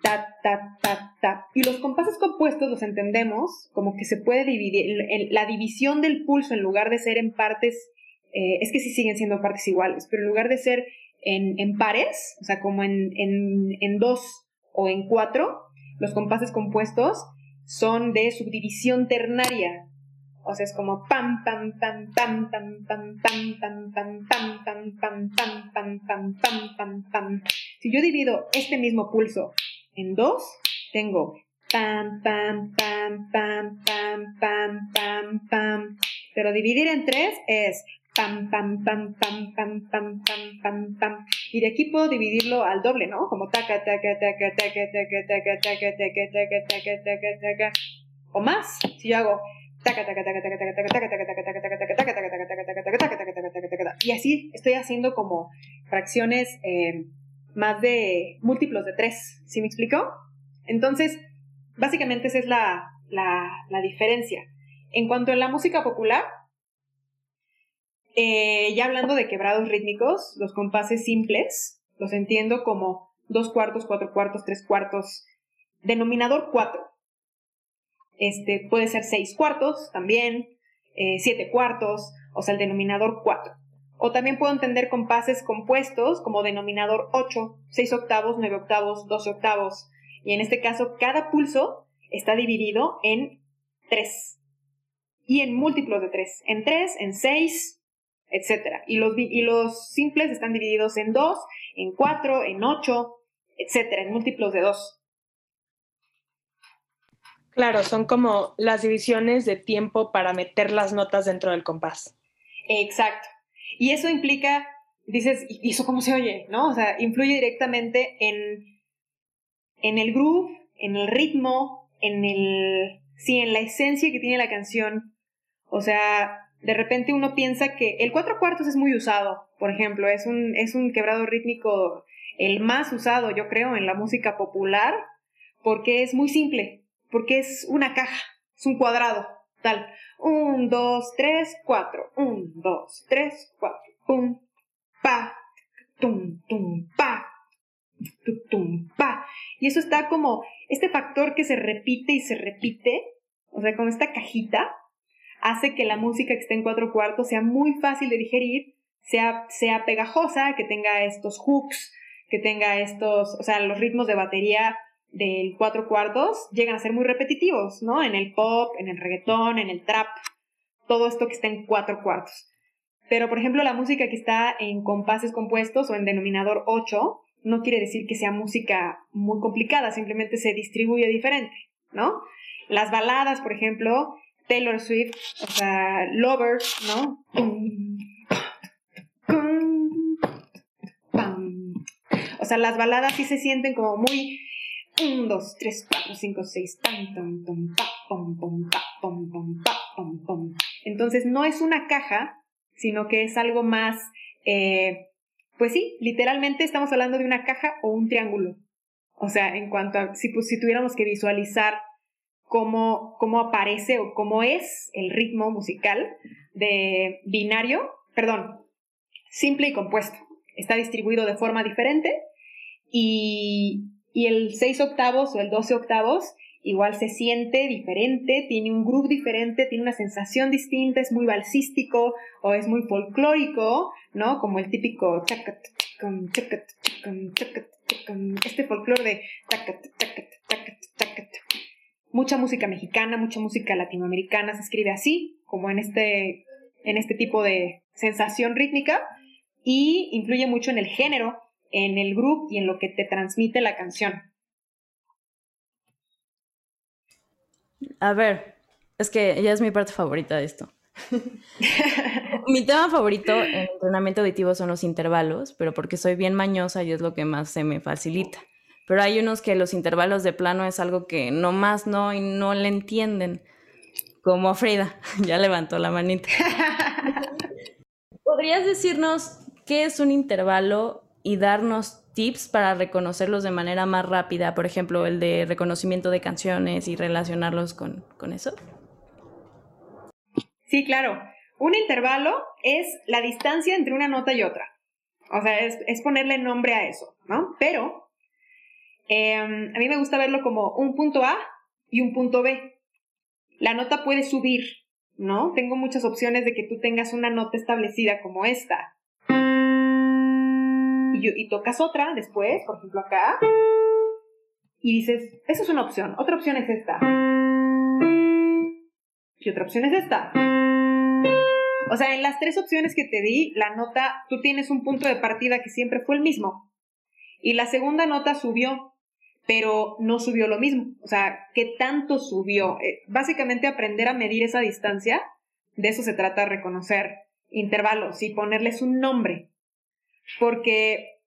Ta, ta, ta, ta. Y los compases compuestos los entendemos como que se puede dividir, la división del pulso en lugar de ser en partes, eh, es que sí siguen siendo partes iguales, pero en lugar de ser en, pares, o sea, como en, en dos o en cuatro, los compases compuestos son de subdivisión ternaria, o sea, es como pam, pam, pam, pam, pam, pam, pam, pam, pam, pam, pam, pam, pam, pam, pam, pam, pam, pam. Si yo divido este mismo pulso en dos, tengo pam, pam, pam, pam, pam, pam, pam, pam. Pero dividir en tres es pam, pam, pam, pam, pam, pam, pam, pam, pam. Y de aquí puedo dividirlo al doble, ¿no? Como taca, taca, taca, taca, taca, taca, taca, taca, taca, taca, taca, taca. O más, si yo hago y así estoy haciendo como fracciones más de múltiplos de tres, ¿sí me explico? Entonces, básicamente esa es la, la, la diferencia. En cuanto a la música popular, eh, ya hablando de quebrados rítmicos, los compases simples los entiendo como dos cuartos, cuatro cuartos, tres cuartos, denominador cuatro. Este, puede ser seis cuartos también, eh, siete cuartos, o sea, el denominador cuatro. O también puedo entender compases compuestos como denominador 8, 6 octavos, 9 octavos, 12 octavos. Y en este caso, cada pulso está dividido en tres. y en múltiplos de 3, en 3, en 6, etc. Y los, y los simples están divididos en 2, en 4, en 8, etc., en múltiplos de 2. Claro, son como las divisiones de tiempo para meter las notas dentro del compás. Exacto. Y eso implica, dices, ¿y eso cómo se oye? ¿No? O sea, influye directamente en, en el groove, en el ritmo, en el, sí, en la esencia que tiene la canción. O sea, de repente uno piensa que el cuatro cuartos es muy usado, por ejemplo, es un, es un quebrado rítmico el más usado, yo creo, en la música popular, porque es muy simple porque es una caja, es un cuadrado, tal. Un, dos, tres, cuatro. Un, dos, tres, cuatro. Pum, pa, tum, tum, pa, tum, tum, pa. Y eso está como este factor que se repite y se repite, o sea, como esta cajita, hace que la música que esté en cuatro cuartos sea muy fácil de digerir, sea, sea pegajosa, que tenga estos hooks, que tenga estos, o sea, los ritmos de batería del cuatro cuartos llegan a ser muy repetitivos, ¿no? En el pop, en el reggaetón, en el trap, todo esto que está en cuatro cuartos. Pero, por ejemplo, la música que está en compases compuestos o en denominador 8 no quiere decir que sea música muy complicada, simplemente se distribuye diferente, ¿no? Las baladas, por ejemplo, Taylor Swift, o sea, Lovers, ¿no? O sea, las baladas sí se sienten como muy 1, 2, 3, 4, 5, 6, Entonces no es una caja, sino que es algo más, eh, pues sí, literalmente estamos hablando de una caja o un triángulo. O sea, en cuanto a, si, si tuviéramos que visualizar cómo, cómo aparece o cómo es el ritmo musical de binario, perdón, simple y compuesto. Está distribuido de forma diferente y, y el 6 octavos o el 12 octavos igual se siente diferente, tiene un groove diferente, tiene una sensación distinta, es muy balsístico o es muy folclórico, ¿no? Como el típico este folclore de mucha música mexicana, mucha música latinoamericana se escribe así, como en este, en este tipo de sensación rítmica y influye mucho en el género en el grupo y en lo que te transmite la canción. A ver, es que ya es mi parte favorita de esto. mi tema favorito en entrenamiento auditivo son los intervalos, pero porque soy bien mañosa y es lo que más se me facilita. Pero hay unos que los intervalos de plano es algo que no más no y no le entienden. Como Frida, ya levantó la manita. ¿Podrías decirnos qué es un intervalo y darnos tips para reconocerlos de manera más rápida, por ejemplo, el de reconocimiento de canciones y relacionarlos con, eso? Sí, claro. Un intervalo es la distancia entre una nota y otra. O sea, es, ponerle nombre a eso, ¿no? Pero em, a mí me gusta verlo como un punto A y un punto B. La nota puede subir, ¿no? Tengo muchas opciones de que tú tengas una nota establecida como esta, y, tocas otra después, por ejemplo acá, y dices, esa es una opción, otra opción es esta. Y otra opción es esta. O sea, en las tres opciones que te di, la nota, tú tienes un punto de partida que siempre fue el mismo. Y la segunda nota subió, pero no subió lo mismo. O sea, ¿qué tanto subió? Eh, básicamente aprender a medir esa distancia, de eso se trata, reconocer intervalos y ponerles un nombre. Porque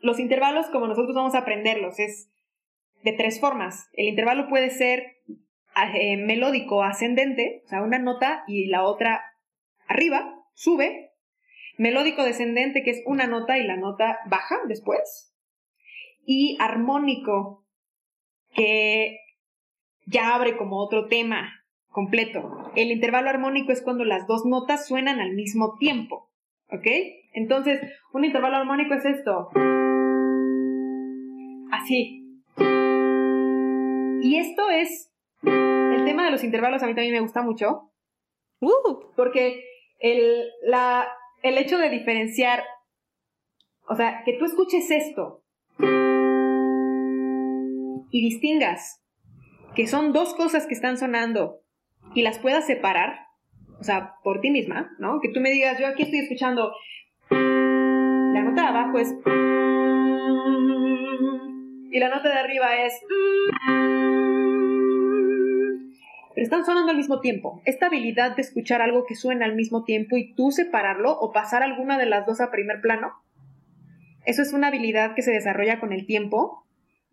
los intervalos, como nosotros vamos a aprenderlos, es de tres formas. El intervalo puede ser eh, melódico ascendente, o sea, una nota y la otra arriba, sube. Melódico descendente, que es una nota y la nota baja después. Y armónico, que ya abre como otro tema completo. El intervalo armónico es cuando las dos notas suenan al mismo tiempo. ¿Ok? Entonces, un intervalo armónico es esto. Así. Y esto es. El tema de los intervalos a mí también me gusta mucho. Uh. Porque el, la, el hecho de diferenciar. O sea, que tú escuches esto. Y distingas que son dos cosas que están sonando y las puedas separar, o sea, por ti misma, ¿no? Que tú me digas, yo aquí estoy escuchando, la nota de abajo es... Y la nota de arriba es... Pero están sonando al mismo tiempo. Esta habilidad de escuchar algo que suena al mismo tiempo y tú separarlo o pasar alguna de las dos a primer plano, eso es una habilidad que se desarrolla con el tiempo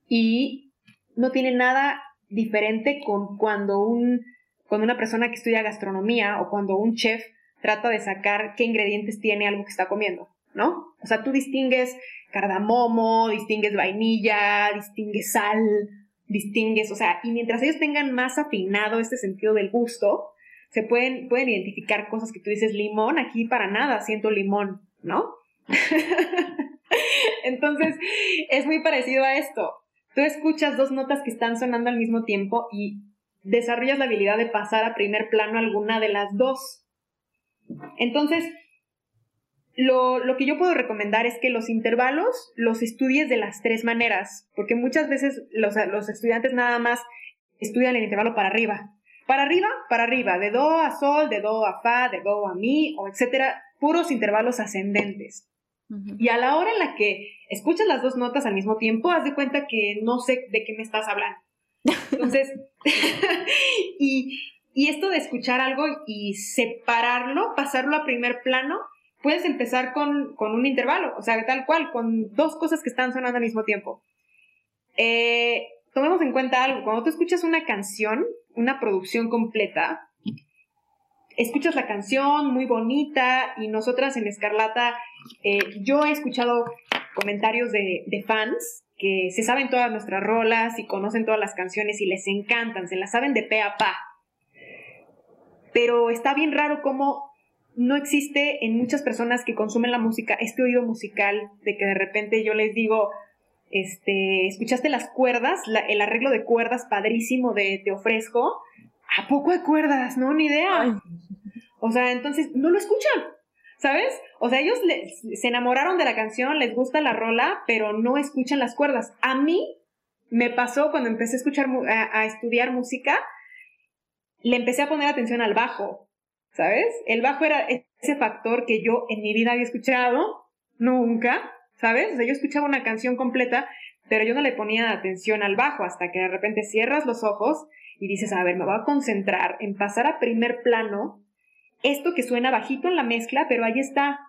y no tiene nada diferente con cuando un cuando una persona que estudia gastronomía o cuando un chef trata de sacar qué ingredientes tiene algo que está comiendo, ¿no? O sea, tú distingues cardamomo, distingues vainilla, distingues sal, distingues, o sea, y mientras ellos tengan más afinado este sentido del gusto, se pueden, pueden identificar cosas que tú dices, limón, aquí para nada siento limón, ¿no? Entonces, es muy parecido a esto. Tú escuchas dos notas que están sonando al mismo tiempo y desarrollas la habilidad de pasar a primer plano alguna de las dos. Entonces, lo, que yo puedo recomendar es que los intervalos los estudies de las tres maneras, porque muchas veces los, los estudiantes nada más estudian el intervalo para arriba. Para arriba, para arriba, de do a sol, de do a fa, de do a mi, o etcétera, puros intervalos ascendentes. Y a la hora en la que escuchas las dos notas al mismo tiempo, haz de cuenta que no sé de qué me estás hablando. Entonces, y, esto de escuchar algo y separarlo, pasarlo a primer plano, puedes empezar con, un intervalo, o sea, tal cual, con dos cosas que están sonando al mismo tiempo. Eh, tomemos en cuenta algo, cuando tú escuchas una canción, una producción completa, escuchas la canción muy bonita y nosotras en Escarlata, eh, yo he escuchado comentarios de, de fans que se saben todas nuestras rolas y conocen todas las canciones y les encantan, se las saben de pe a pa. Pero está bien raro cómo no existe en muchas personas que consumen la música este oído musical de que de repente yo les digo, este, ¿escuchaste las cuerdas? el arreglo de cuerdas padrísimo de Te ofrezco. ¿A poco hay cuerdas? No, ni idea. O sea, entonces no lo escuchan. ¿Sabes? O sea, ellos se enamoraron de la canción, les gusta la rola, pero no escuchan las cuerdas. A mí me pasó cuando empecé a escuchar, a, estudiar música, le empecé a poner atención al bajo, ¿sabes? El bajo era ese factor que yo en mi vida había escuchado, nunca, ¿sabes? O sea, yo escuchaba una canción completa, pero yo no le ponía atención al bajo hasta que de repente cierras los ojos y dices, a ver, me voy a concentrar en pasar a primer plano esto que suena bajito en la mezcla, pero ahí está.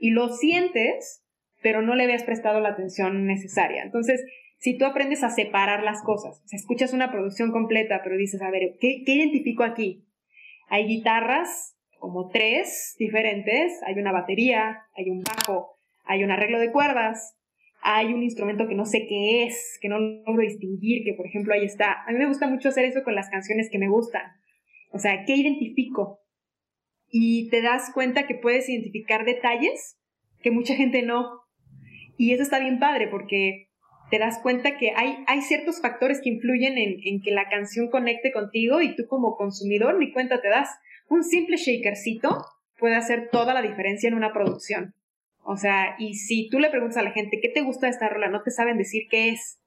Y lo sientes, pero no le habías prestado la atención necesaria. Entonces, si tú aprendes a separar las cosas, escuchas una producción completa, pero dices, a ver, ¿qué, ¿qué identifico aquí? Hay guitarras, como tres diferentes, hay una batería, hay un bajo, hay un arreglo de cuerdas, hay un instrumento que no sé qué es, que no logro distinguir, que por ejemplo ahí está. A mí me gusta mucho hacer eso con las canciones que me gustan. O sea, ¿qué identifico? Y te das cuenta que puedes identificar detalles que mucha gente no. Y eso está bien padre porque te das cuenta que hay, hay ciertos factores que influyen en, en que la canción conecte contigo y tú como consumidor ni cuenta te das. Un simple shakercito puede hacer toda la diferencia en una producción. O sea, y si tú le preguntas a la gente, ¿qué te gusta de esta rola? No te saben decir qué es,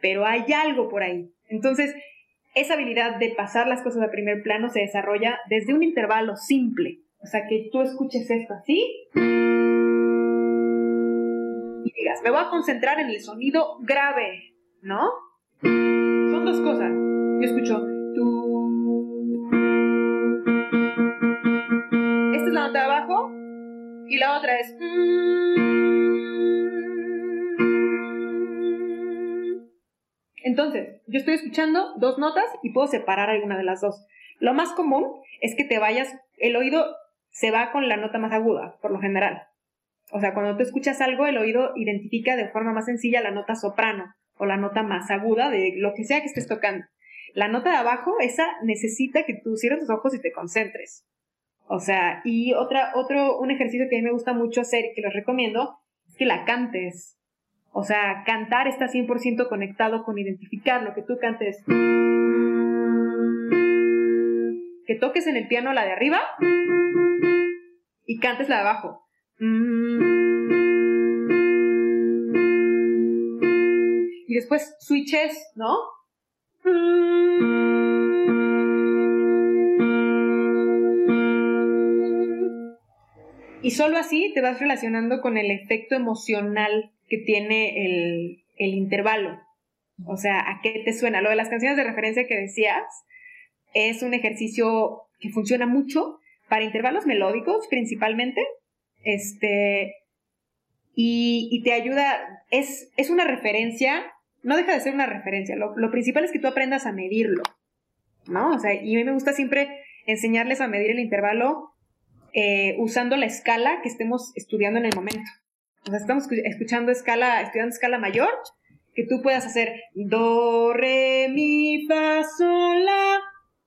pero hay algo por ahí. Entonces, esa habilidad de pasar las cosas a primer plano se desarrolla desde un intervalo simple. O sea, que tú escuches esto así y digas, me voy a concentrar en el sonido grave, ¿no? Son dos cosas. Yo escucho tú. Y la otra es... Entonces, yo estoy escuchando dos notas y puedo separar alguna de las dos. Lo más común es que te vayas, el oído se va con la nota más aguda, por lo general. O sea, cuando tú escuchas algo, el oído identifica de forma más sencilla la nota soprano o la nota más aguda de lo que sea que estés tocando. La nota de abajo, esa necesita que tú cierres los ojos y te concentres. O sea, y otra, otro, un ejercicio que a mí me gusta mucho hacer, que les recomiendo, es que la cantes. O sea, cantar está 100% conectado con identificar lo que tú cantes. Que toques en el piano la de arriba y cantes la de abajo. Y después switches, ¿no? Y solo así te vas relacionando con el efecto emocional que tiene el, intervalo. O sea, ¿a qué te suena? Lo de las canciones de referencia que decías es un ejercicio que funciona mucho para intervalos melódicos principalmente. Este, y, te ayuda, es, es, una referencia, no deja de ser una referencia, lo, principal es que tú aprendas a medirlo, ¿no? O sea, y a mí me gusta siempre enseñarles a medir el intervalo eh, usando la escala que estemos estudiando en el momento. O sea, estamos escuchando escala, estudiando escala mayor, que tú puedas hacer do, re, mi, fa, sol, la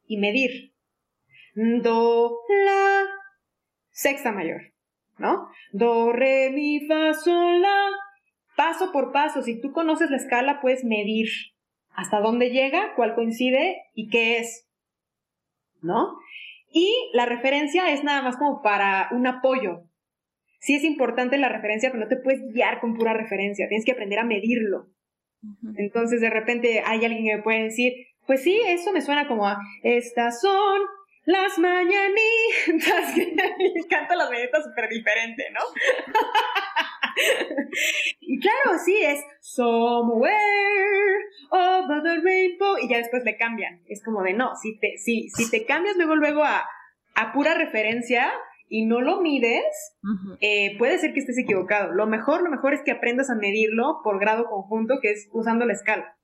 y medir. Do, la, sexta mayor. ¿no? Do, re, mi, fa, sol, la. Paso por paso, si tú conoces la escala, puedes medir hasta dónde llega, cuál coincide y qué es, ¿no? Y la referencia es nada más como para un apoyo. Sí es importante la referencia, pero no te puedes guiar con pura referencia, tienes que aprender a medirlo. Entonces, de repente hay alguien que me puede decir, pues sí, eso me suena como a, estas son las mañanitas. y canto las mañanitas súper diferente, ¿no? y claro, sí, es somewhere over the rainbow. Y ya después le cambian. Es como de no, si te, si, si te cambias luego, luego a, a pura referencia y no lo mides, eh, puede ser que estés equivocado. Lo mejor, lo mejor es que aprendas a medirlo por grado conjunto, que es usando la escala.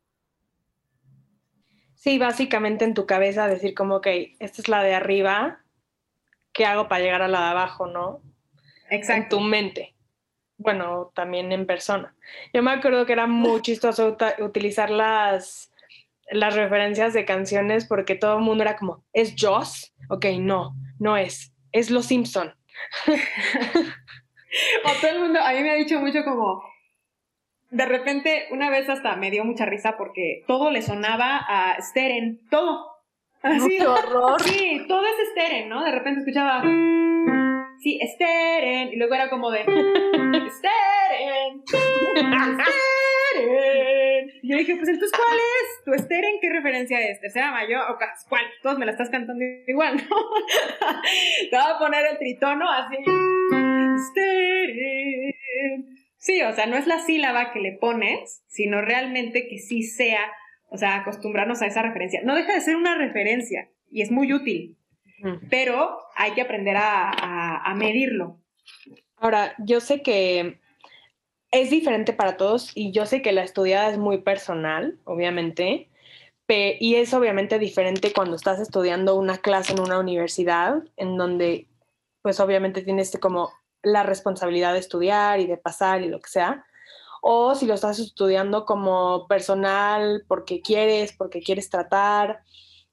Sí, básicamente en tu cabeza decir como, ok, esta es la de arriba, ¿qué hago para llegar a la de abajo, no? Exacto. En tu mente. Bueno, también en persona. Yo me acuerdo que era muy chistoso utilizar las, las referencias de canciones porque todo el mundo era como, ¿es Joss? Ok, no, no es, es Los Simpson. o todo el mundo, a mí me ha dicho mucho como, de repente, una vez hasta me dio mucha risa porque todo le sonaba a Steren, todo. Así, ¡Qué horror! Sí, todo es Steren, ¿no? De repente escuchaba, sí, Steren, y luego era como de, Steren, Steren. Y yo dije, pues entonces, ¿cuál es? ¿Tu Steren qué referencia es? ¿Tercera mayor? ¿O cuál? Todos me la estás cantando igual, ¿no? Te voy a poner el tritono así, Steren. Sí, o sea, no es la sílaba que le pones, sino realmente que sí sea, o sea, acostumbrarnos a esa referencia. No deja de ser una referencia y es muy útil, pero hay que aprender a, medirlo. Ahora, yo sé que es diferente para todos y yo sé que la estudiada es muy personal, obviamente, y es obviamente diferente cuando estás estudiando una clase en una universidad, en donde pues obviamente tienes como la responsabilidad de estudiar y de pasar y lo que sea, o si lo estás estudiando como personal porque quieres, porque quieres tratar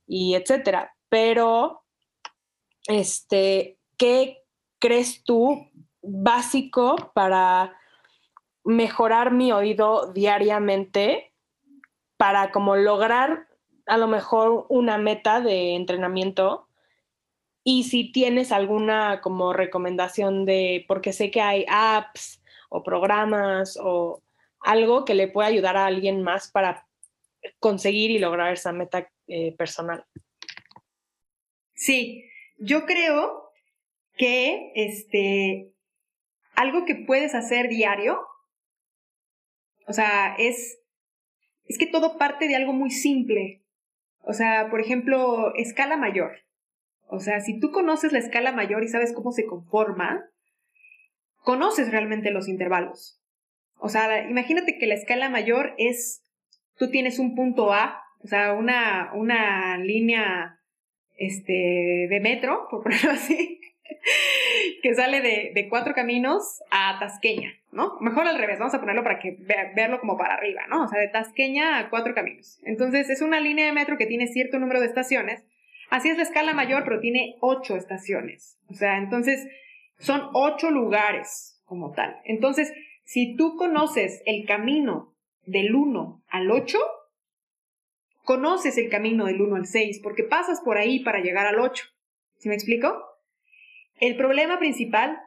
y etcétera. Pero, este, ¿qué crees tú básico para mejorar mi oído diariamente para como lograr a lo mejor una meta de entrenamiento y si tienes alguna como recomendación de, porque sé que hay apps o programas o algo que le pueda ayudar a alguien más para conseguir y lograr esa meta eh, personal. Sí, yo creo que este, algo que puedes hacer diario, o sea, es, es que todo parte de algo muy simple. O sea, por ejemplo, escala mayor. O sea, si tú conoces la escala mayor y sabes cómo se conforma, conoces realmente los intervalos. O sea, imagínate que la escala mayor es, tú tienes un punto A, o sea, una, una línea este, de metro, por ponerlo así, que sale de, cuatro caminos a Tasqueña, ¿no? Mejor al revés, vamos a ponerlo para que verlo como para arriba, ¿no? O sea, de Tasqueña a cuatro caminos. Entonces, es una línea de metro que tiene cierto número de estaciones Así es la escala mayor, pero tiene ocho estaciones. O sea, entonces son ocho lugares como tal. Entonces, si tú conoces el camino del 1 al 8, conoces el camino del 1 al 6, porque pasas por ahí para llegar al 8. ¿Sí me explico? El problema principal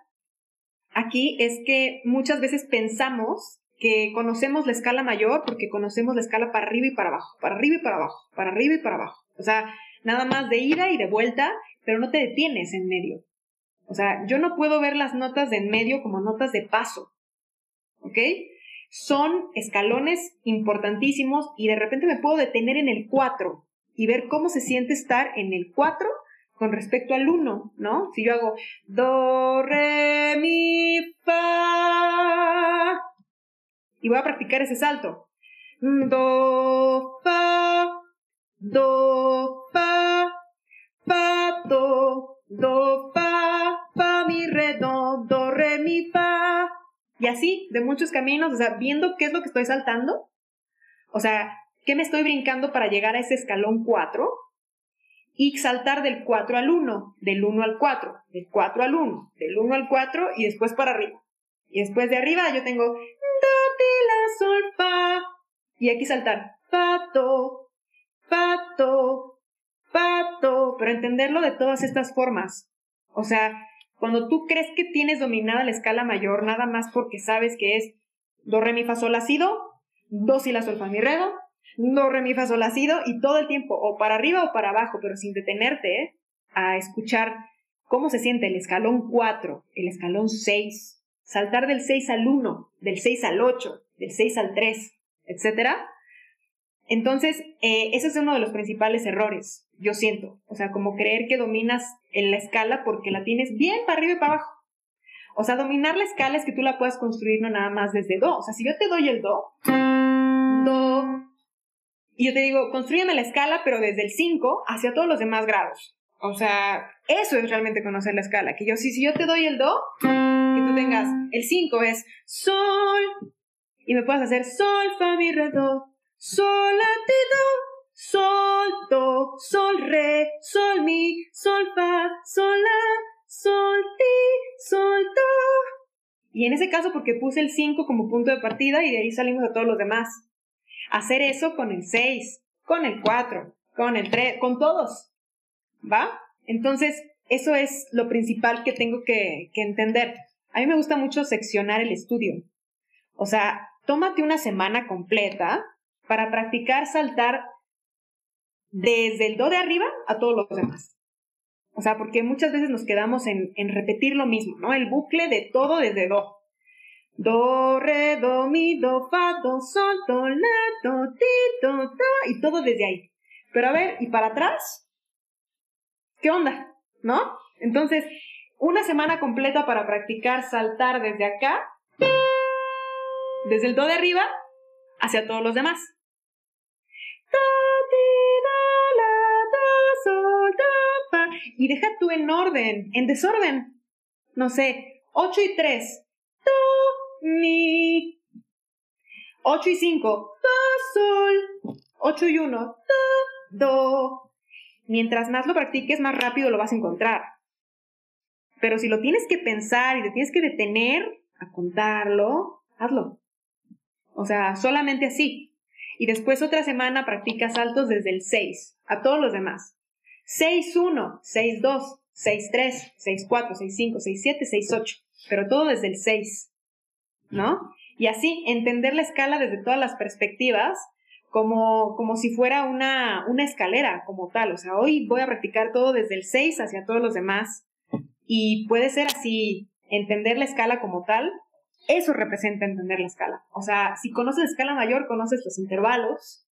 aquí es que muchas veces pensamos que conocemos la escala mayor porque conocemos la escala para arriba y para abajo, para arriba y para abajo, para arriba y para abajo. O sea, nada más de ida y de vuelta, pero no te detienes en medio. O sea, yo no puedo ver las notas de en medio como notas de paso. ¿Ok? Son escalones importantísimos y de repente me puedo detener en el 4 y ver cómo se siente estar en el 4 con respecto al 1, ¿no? Si yo hago do, re, mi, fa y voy a practicar ese salto. Do, fa, do, fa, fa, do, do, fa, fa, mi, re, do, do, re, mi, fa. Y así, de muchos caminos, o sea, viendo qué es lo que estoy saltando. O sea, qué me estoy brincando para llegar a ese escalón 4 y saltar del 4 al 1, del 1 al 4, del 4 al 1, del 1 al 4 y después para arriba. Y después de arriba yo tengo do, ti, la, sol, fa. Y aquí saltar do, fa, do. Pero entenderlo de todas estas formas. O sea, cuando tú crees que tienes dominada la escala mayor, nada más porque sabes que es do, re, mi, fa, sol, la, si, do, do, si, la, sol, fa, mi, re, do, do, re, mi, fa, sol, la, si, do, y todo el tiempo, o para arriba o para abajo, pero sin detenerte ¿eh? a escuchar cómo se siente el escalón 4, el escalón 6, saltar del 6 al 1, del 6 al 8, del 6 al 3, etc. Entonces, eh, ese es uno de los principales errores, yo siento. O sea, como creer que dominas en la escala porque la tienes bien para arriba y para abajo. O sea, dominar la escala es que tú la puedas construir no nada más desde Do. O sea, si yo te doy el Do, Do, y yo te digo, construyeme la escala, pero desde el 5 hacia todos los demás grados. O sea, eso es realmente conocer la escala. Que yo, si, si yo te doy el Do, que tú tengas el 5 es Sol, y me puedes hacer Sol, Fa, Mi, Re, Do, Sol, La, Ti, Do, Sol, Do, Sol, Re, Sol, Mi, Sol, Fa, Sol, La, Sol, Ti, Sol, Do. Y en ese caso porque puse el 5 como punto de partida y de ahí salimos a todos los demás. Hacer eso con el 6, con el 4, con el 3, con todos. ¿Va? Entonces, eso es lo principal que tengo que, que entender. A mí me gusta mucho seccionar el estudio. O sea, tómate una semana completa para practicar saltar desde el do de arriba a todos los demás. O sea, porque muchas veces nos quedamos en, repetir lo mismo, ¿no? El bucle de todo desde do. Do, re, do, mi, do, fa, do, sol, do, la, do, ti, do, do, y todo desde ahí. Pero a ver, ¿y para atrás? ¿Qué onda? ¿No? Entonces, una semana completa para practicar saltar desde acá, desde el do de arriba, hacia todos los demás. Y deja tú en orden, en desorden. No sé, 8 y 3. Do, mi. 8 y 5. Do, sol. 8 y 1. Do, do. Mientras más lo practiques, más rápido lo vas a encontrar. Pero si lo tienes que pensar y te tienes que detener a contarlo, hazlo. O sea, solamente así. Y después otra semana practicas saltos desde el 6 a todos los demás. 6-1, 6-2, 6-3, 6-4, 6-5, 6-7, 6-8. Pero todo desde el 6. ¿No? Y así, entender la escala desde todas las perspectivas, como, como si fuera una, una escalera como tal. O sea, hoy voy a practicar todo desde el 6 hacia todos los demás. Y puede ser así, entender la escala como tal, eso representa entender la escala. O sea, si conoces la escala mayor, conoces los intervalos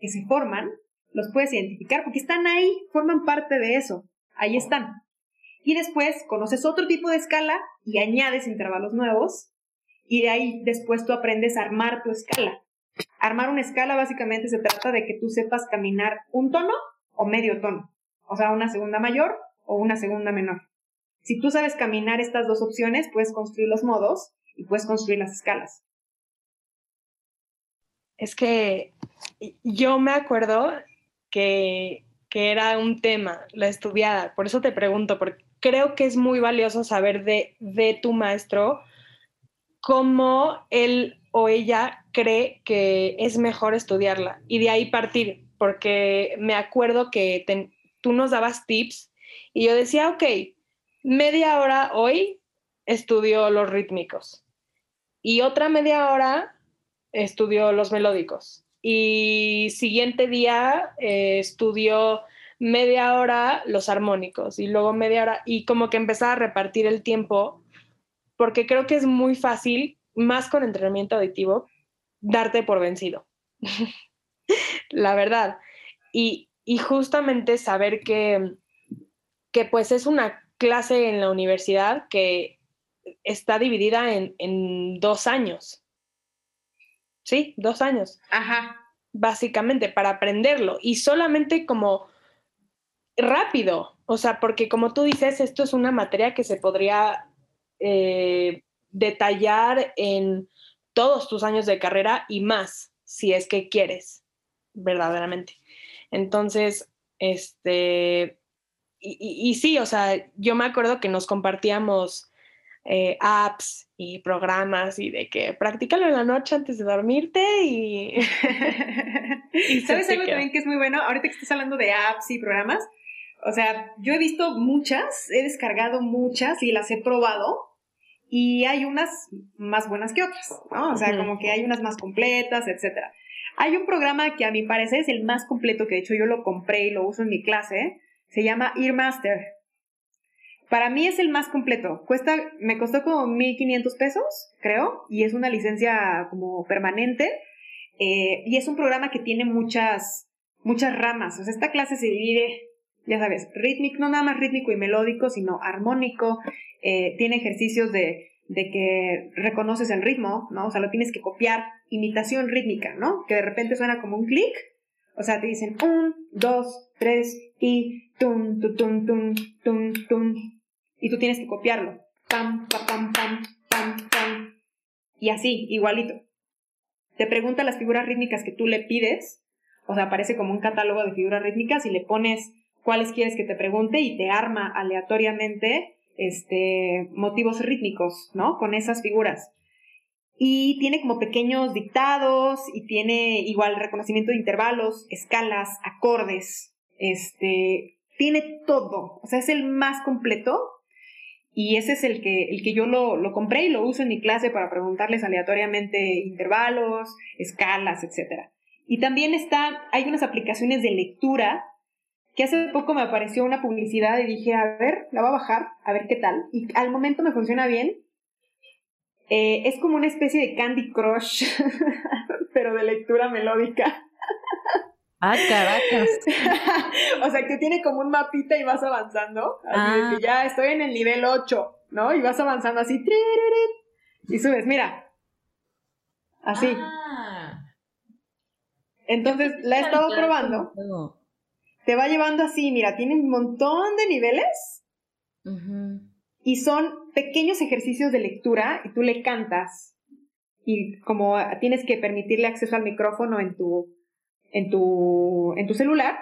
que se forman, los puedes identificar porque están ahí, forman parte de eso, ahí están. Y después conoces otro tipo de escala y añades intervalos nuevos y de ahí después tú aprendes a armar tu escala. Armar una escala básicamente se trata de que tú sepas caminar un tono o medio tono, o sea, una segunda mayor o una segunda menor. Si tú sabes caminar estas dos opciones, puedes construir los modos y puedes construir las escalas. Es que yo me acuerdo que, era un tema, la estudiada, por eso te pregunto, porque creo que es muy valioso saber de, de tu maestro cómo él o ella cree que es mejor estudiarla y de ahí partir, porque me acuerdo que tú nos dabas tips y yo decía, ok, media hora hoy estudio los rítmicos y otra media hora estudio los melódicos y siguiente día eh, estudio media hora los armónicos y luego media hora y como que empezar a repartir el tiempo, porque creo que es muy fácil, más con entrenamiento auditivo, darte por vencido. La verdad. Y, y, justamente saber que, que pues es una clase en la universidad que está dividida en, en dos años. Sí, dos años. Ajá. Básicamente, para aprenderlo. Y solamente como rápido. O sea, porque como tú dices, esto es una materia que se podría eh, detallar en todos tus años de carrera y más, si es que quieres, verdaderamente. Entonces, este, y, sí, o sea, yo me acuerdo que nos compartíamos eh, apps y programas y de que practícalo en la noche antes de dormirte y... y ¿Sabes algo también que es muy bueno? Ahorita que estás hablando de apps y programas, o sea, yo he visto muchas, he descargado muchas y las he probado y hay unas más buenas que otras, ¿no? O sea, como que hay unas más completas, etcétera. Hay un programa que a mi parecer es el más completo, que de hecho yo lo compré y lo uso en mi clase, se llama Earmaster. Para mí es el más completo. Cuesta, me costó como 1.500 pesos, creo, y es una licencia como permanente. Eh, y es un programa que tiene muchas, muchas ramas. O sea, esta clase se divide ya sabes, rítmico, no nada más rítmico y melódico, sino armónico, eh, tiene ejercicios de, de, que reconoces el ritmo, ¿no? O sea, lo tienes que copiar, imitación rítmica, ¿no? Que de repente suena como un clic, o sea, te dicen un, dos, tres, y tum, tum, tum, tum, tum, tum, y tú tienes que copiarlo, pam, pam, pam, pam, pam, y así, igualito. Te pregunta las figuras rítmicas que tú le pides, o sea, aparece como un catálogo de figuras rítmicas y le pones cuáles quieres que te pregunte y te arma aleatoriamente este, motivos rítmicos, ¿no? Con esas figuras. Y tiene como pequeños dictados y tiene igual reconocimiento de intervalos, escalas, acordes, este, tiene todo. O sea, es el más completo y ese es el que, el que yo lo, lo, compré y lo uso en mi clase para preguntarles aleatoriamente intervalos, escalas, etc. Y también está, hay unas aplicaciones de lectura que hace poco me apareció una publicidad y dije, a ver, la voy a bajar, a ver qué tal. Y al momento me funciona bien. Eh, es como una especie de Candy Crush, pero de lectura melódica. Ah, caracas. o sea, que tiene como un mapita y vas avanzando. Así que ah. ya estoy en el nivel 8, ¿no? Y vas avanzando así. Y subes, mira. Así. Ah. Entonces, la he estado probando te va llevando así, mira, tiene un montón de niveles y son pequeños ejercicios de lectura y tú le cantas y como tienes que permitirle acceso al micrófono en tu, en tu, en tu celular,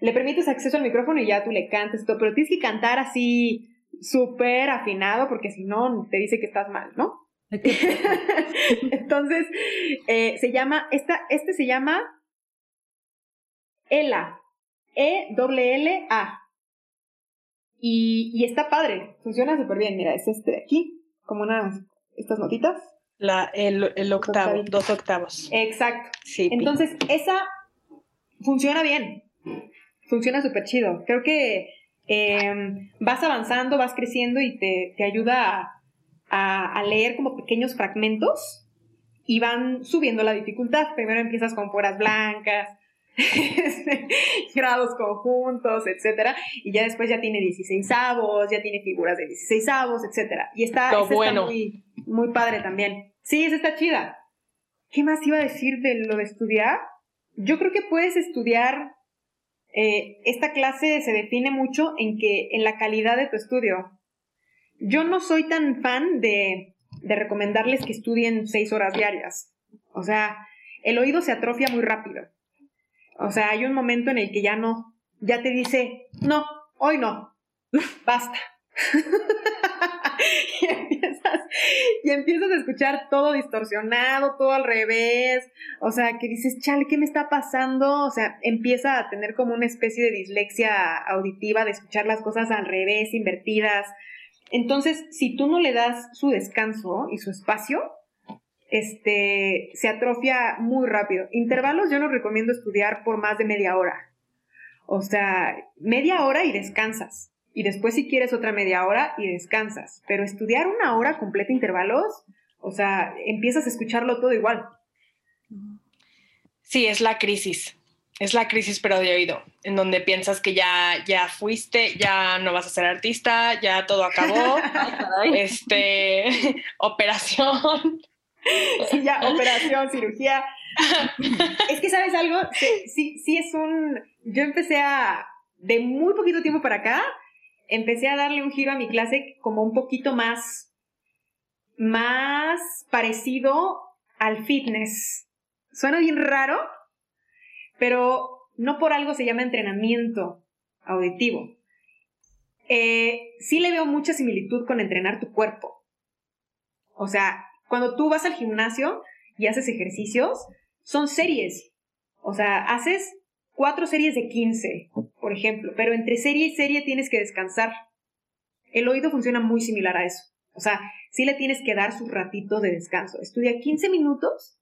le permites acceso al micrófono y ya tú le cantas todo, pero tienes que cantar así súper afinado porque si no te dice que estás mal, ¿no? Entonces, eh, se llama, esta, este se llama ELA, e-L-L-A. Y, y está padre, funciona súper bien. Mira, es este de aquí, como unas, estas notitas. La, el, el octavo, dos octavos. Exacto. Sí. Entonces, esa funciona bien. Funciona súper chido. Creo que em, vas avanzando, vas creciendo y te, te ayuda a, a, leer como pequeños fragmentos y van subiendo la dificultad. Primero empiezas con puras blancas, Este, grados conjuntos, etcétera, y ya después ya tiene 16 avos, ya tiene figuras de 16 avos, etcétera. Y está, bueno. muy, muy padre también. Sí, esa está chida. ¿Qué más iba a decir de lo de estudiar? Yo creo que puedes estudiar. Eh, esta clase se define mucho en que en la calidad de tu estudio. Yo no soy tan fan de, de recomendarles que estudien seis horas diarias. O sea, el oído se atrofia muy rápido. O sea, hay un momento en el que ya no, ya te dice, no, hoy no, basta. y, empiezas, y empiezas a escuchar todo distorsionado, todo al revés. O sea, que dices, chale, ¿qué me está pasando? O sea, empieza a tener como una especie de dislexia auditiva, de escuchar las cosas al revés, invertidas. Entonces, si tú no le das su descanso y su espacio, este, se atrofia muy rápido. Intervalos yo no recomiendo estudiar por más de media hora. O sea, media hora y descansas. Y después si quieres otra media hora y descansas. Pero estudiar una hora completa intervalos, o sea, empiezas a escucharlo todo igual. Sí, es la crisis. Es la crisis, pero de oído, en donde piensas que ya, ya fuiste, ya no vas a ser artista, ya todo acabó. este, operación. Sí, ya, operación, cirugía. es que, ¿sabes algo? Sí, sí, es un... Yo empecé a, de muy poquito tiempo para acá, empecé a darle un giro a mi clase como un poquito más, más parecido al fitness. Suena bien raro, pero no por algo se llama entrenamiento auditivo. Eh, sí le veo mucha similitud con entrenar tu cuerpo. O sea, cuando tú vas al gimnasio y haces ejercicios, son series. O sea, haces cuatro series de 15, por ejemplo, pero entre serie y serie tienes que descansar. El oído funciona muy similar a eso. O sea, sí le tienes que dar su ratito de descanso. Estudia 15 minutos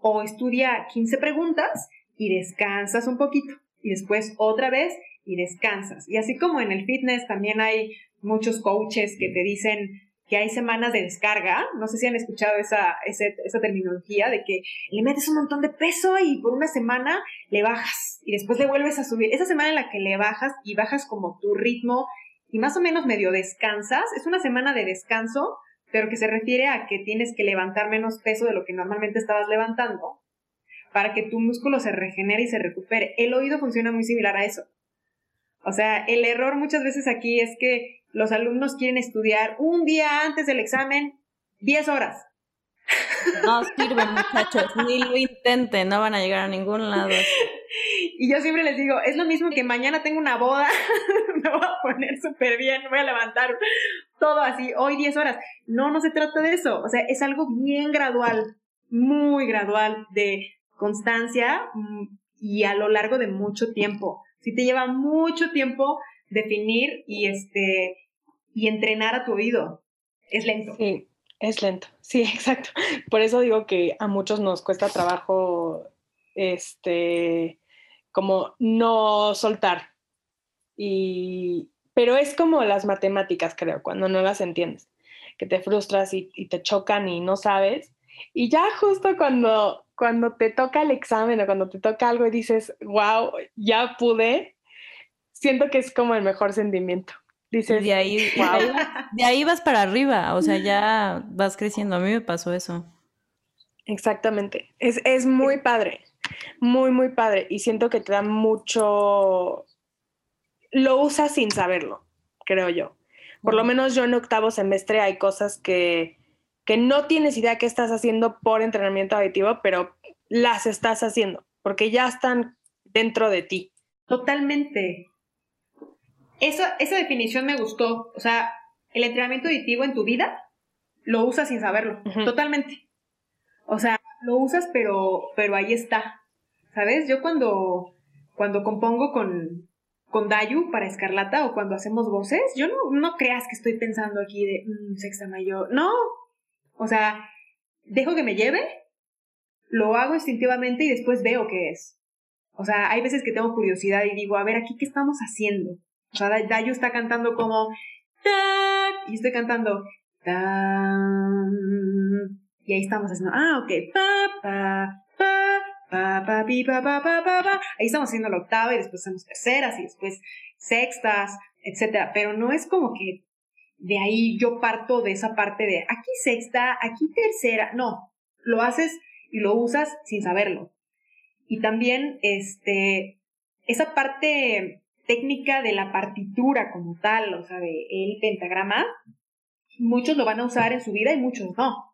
o estudia 15 preguntas y descansas un poquito. Y después otra vez y descansas. Y así como en el fitness también hay muchos coaches que te dicen que hay semanas de descarga, no sé si han escuchado esa, esa, terminología de que le metes un montón de peso y por una semana le bajas y después le vuelves a subir. Esa semana en la que le bajas y bajas como tu ritmo y más o menos medio descansas, es una semana de descanso, pero que se refiere a que tienes que levantar menos peso de lo que normalmente estabas levantando para que tu músculo se regenere y se recupere. El oído funciona muy similar a eso. O sea, el error muchas veces aquí es que los alumnos quieren estudiar un día antes del examen 10 horas. No sirve, muchachos, ni lo intenten, no van a llegar a ningún lado. Y yo siempre les digo, es lo mismo que mañana tengo una boda, me voy a poner súper bien, voy a levantar todo así, hoy 10 horas. No, no se trata de eso, o sea, es algo bien gradual, muy gradual, de constancia mm, y a lo largo de mucho tiempo. Si te lleva mucho tiempo definir y este y entrenar a tu oído, es lento. Sí, es lento. Sí, exacto. Por eso digo que a muchos nos cuesta trabajo este como no soltar. Y pero es como las matemáticas, creo, cuando no las entiendes, que te frustras y, y te chocan y no sabes. Y ya justo cuando cuando te toca el examen o cuando te toca algo y dices, wow, ya pude, siento que es como el mejor sentimiento. Dices, de ahí, wow. de ahí vas para arriba, o sea, ya vas creciendo. A mí me pasó eso. Exactamente. Es, es muy padre, muy, muy padre. Y siento que te da mucho, lo usas sin saberlo, creo yo. Por lo menos yo en octavo semestre hay cosas que que no tienes idea qué estás haciendo por entrenamiento auditivo, pero las estás haciendo, porque ya están dentro de ti. Totalmente. Eso, esa definición me gustó. O sea, el entrenamiento auditivo en tu vida lo usas sin saberlo. Totalmente. O sea, lo usas, pero, pero ahí está. ¿Sabes? Yo cuando, cuando compongo con, con Dayu para Escarlata o cuando hacemos voces, yo no, no creas que estoy pensando aquí de mm, sexta mayor. No, o sea, dejo que me lleve, lo hago instintivamente y después veo qué es. O sea, hay veces que tengo curiosidad y digo, a ver, aquí qué estamos haciendo. O sea, Dayu está cantando como y estoy cantando y ahí estamos haciendo, ah, ok, pa, pa, pa, pa, pa, pi, pa, pa, pa, pa, Ahí estamos haciendo la octava y después hacemos terceras y después sextas, etcétera. Pero no es como que de ahí yo parto de esa parte de aquí sexta, aquí tercera. No, lo haces y lo usas sin saberlo. Y también este, esa parte técnica de la partitura como tal, o sea, de el pentagrama, muchos lo van a usar en su vida y muchos no.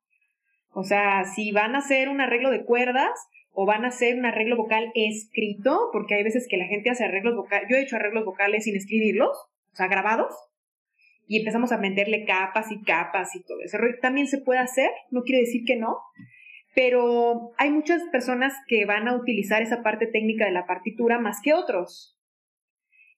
O sea, si van a hacer un arreglo de cuerdas o van a hacer un arreglo vocal escrito, porque hay veces que la gente hace arreglos vocales, yo he hecho arreglos vocales sin escribirlos, o sea, grabados, y empezamos a meterle capas y capas y todo eso. También se puede hacer, no quiere decir que no, pero hay muchas personas que van a utilizar esa parte técnica de la partitura más que otros.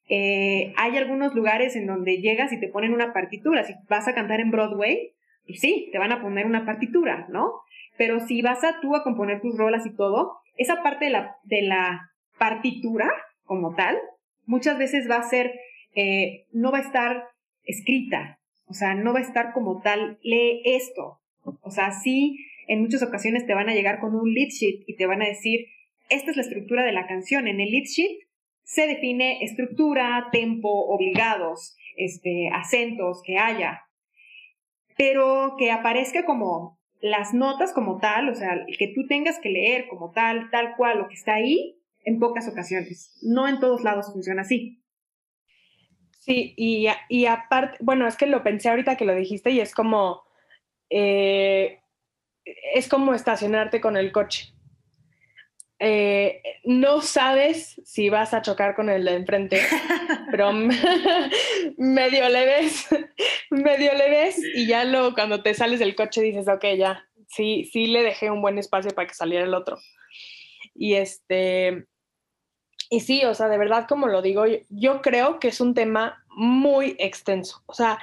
Eh, hay algunos lugares en donde llegas y te ponen una partitura. Si vas a cantar en Broadway, pues sí, te van a poner una partitura, ¿no? Pero si vas a tú a componer tus rolas y todo, esa parte de la, de la partitura como tal muchas veces va a ser, eh, no va a estar escrita, o sea, no va a estar como tal, lee esto. O sea, sí, en muchas ocasiones te van a llegar con un lead sheet y te van a decir, esta es la estructura de la canción. En el lead sheet se define estructura, tempo, obligados, este, acentos que haya. Pero que aparezca como las notas como tal, o sea, que tú tengas que leer como tal, tal cual, lo que está ahí, en pocas ocasiones. No en todos lados funciona así. Sí, y, y aparte, bueno, es que lo pensé ahorita que lo dijiste y es como, eh, es como estacionarte con el coche. Eh, no sabes si vas a chocar con el de enfrente, pero medio le ves, medio le ves y ya luego cuando te sales del coche dices, ok, ya, sí, sí le dejé un buen espacio para que saliera el otro. Y este, y sí, o sea, de verdad, como lo digo, yo creo que es un tema muy extenso. O sea,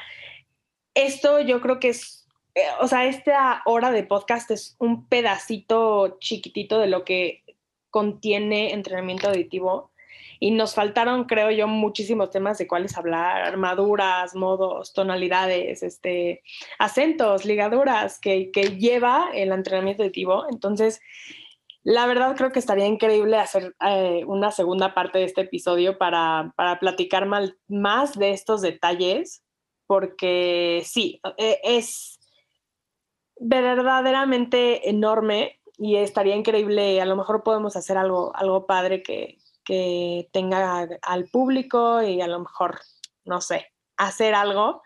esto yo creo que es, eh, o sea, esta hora de podcast es un pedacito chiquitito de lo que contiene entrenamiento auditivo. Y nos faltaron, creo yo, muchísimos temas de cuáles hablar, armaduras, modos, tonalidades, este, acentos, ligaduras que, que lleva el entrenamiento auditivo. Entonces, la verdad creo que estaría increíble hacer eh, una segunda parte de este episodio para, platicar más de estos detalles, porque sí, e, es verdaderamente enorme y estaría increíble, a lo mejor podemos hacer algo, algo padre que, que tenga al público y a lo mejor, no sé, hacer algo.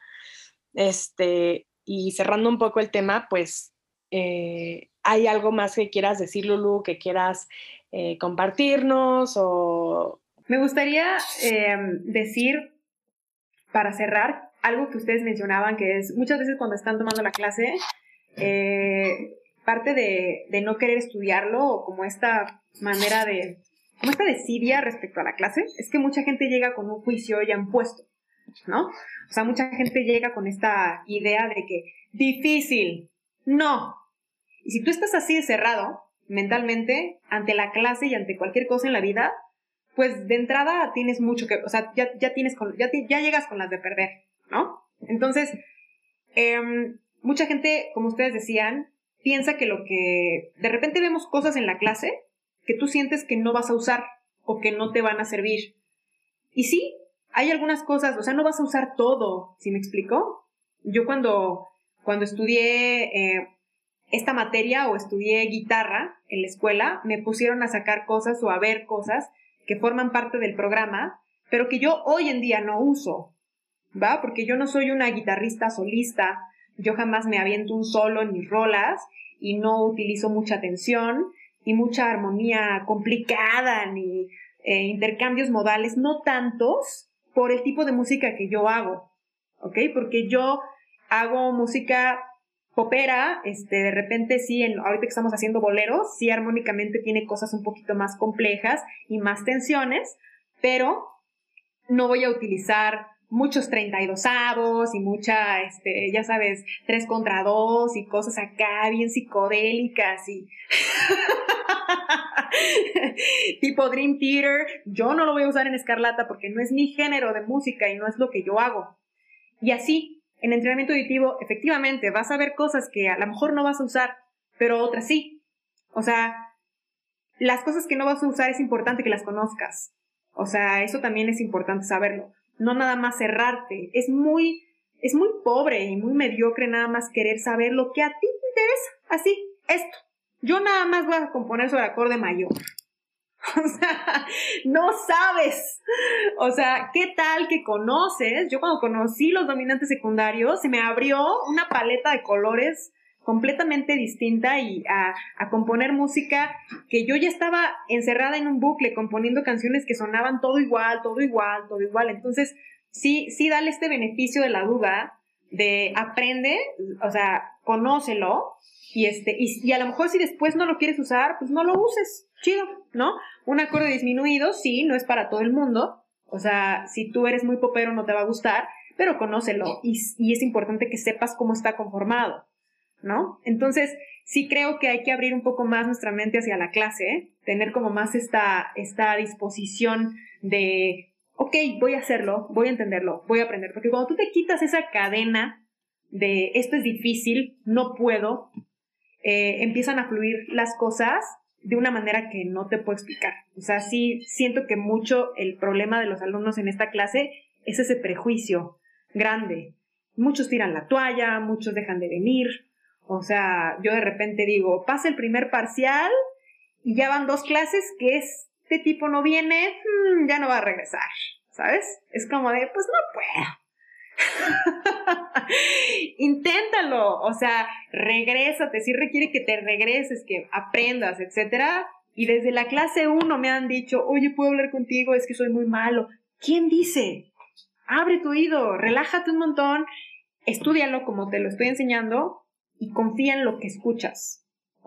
Este, y cerrando un poco el tema, pues eh, ¿Hay algo más que quieras decir, Lulu, que quieras eh, compartirnos? O... Me gustaría em, decir, para cerrar, algo que ustedes mencionaban, que es muchas veces cuando están tomando la clase, eh, parte de, de, no querer estudiarlo o como esta manera de, como esta desidia respecto a la clase, es que mucha gente llega con un juicio ya puesto, ¿no? O sea, mucha gente llega con esta idea de que difícil, no, y si tú estás así cerrado mentalmente ante la clase y ante cualquier cosa en la vida, pues de entrada tienes mucho que, o sea, ya, ya tienes, con, ya, ya llegas con las de perder, ¿no? Entonces, em, mucha gente, como ustedes decían, piensa que lo que, de repente vemos cosas en la clase que tú sientes que no vas a usar o que no te van a servir. Y sí, hay algunas cosas, o sea, no vas a usar todo, ¿sí me explico? Yo cuando, cuando estudié eh, esta materia o estudié guitarra en la escuela, me pusieron a sacar cosas o a ver cosas que forman parte del programa, pero que yo hoy en día no uso, ¿va? Porque yo no soy una guitarrista solista, yo jamás me aviento un solo en mis rolas y no utilizo mucha tensión y mucha armonía complicada ni eh, intercambios modales, no tantos por el tipo de música que yo hago, ¿ok? Porque yo hago música popera, este, de repente sí, en, ahorita que estamos haciendo boleros, sí armónicamente tiene cosas un poquito más complejas y más tensiones, pero no voy a utilizar muchos 32 avos y mucha, este, ya sabes, 3 contra 2 y cosas acá bien psicodélicas y tipo Dream Theater. Yo no lo voy a usar en Escarlata porque no es mi género de música y no es lo que yo hago. Y así, en entrenamiento auditivo, efectivamente, vas a ver cosas que a lo mejor no vas a usar, pero otras sí. O sea, las cosas que no vas a usar es importante que las conozcas. O sea, eso también es importante saberlo. No nada más cerrarte. Es muy, es muy pobre y muy mediocre nada más querer saber lo que a ti te interesa. Así, esto. Yo nada más voy a componer sobre acorde mayor. O sea, no sabes. O sea, ¿qué tal que conoces? Yo cuando conocí los dominantes secundarios, se me abrió una paleta de colores completamente distinta y a, a, componer música que yo ya estaba encerrada en un bucle componiendo canciones que sonaban todo igual, todo igual, todo igual. Entonces, sí, sí, dale este beneficio de la duda de aprende, o sea, conócelo y este, y, y a lo mejor si después no lo quieres usar, pues no lo uses chido, ¿no? Un acorde disminuido, sí, no es para todo el mundo. O sea, si tú eres muy popero no te va a gustar, pero conócelo y, es importante que sepas cómo está conformado, ¿no? Entonces, sí creo que hay que abrir un poco más nuestra mente hacia la clase, tener como más esta, esta disposición de ok, voy a hacerlo, voy a entenderlo, voy a aprender. Porque cuando tú te quitas esa cadena de esto es difícil, no puedo, eh, empiezan a fluir las cosas de una manera que no te puedo explicar. O sea, sí siento que mucho el problema de los alumnos en esta clase es ese prejuicio grande. Muchos tiran la toalla, muchos dejan de venir. O sea, yo de repente digo, pasa el primer parcial y ya van dos clases que este tipo no viene, mm, ya no va a regresar, ¿sabes? Es como de, pues no puedo. Inténtalo, o sea, regrésate, si requiere que te regreses, que aprendas, etcétera. Y desde la clase 1 me han dicho, oye, ¿puedo hablar contigo? Es que soy muy malo. ¿Quién dice? Abre tu oído, relájate un montón, estudialo como te lo estoy enseñando y confía en lo que escuchas.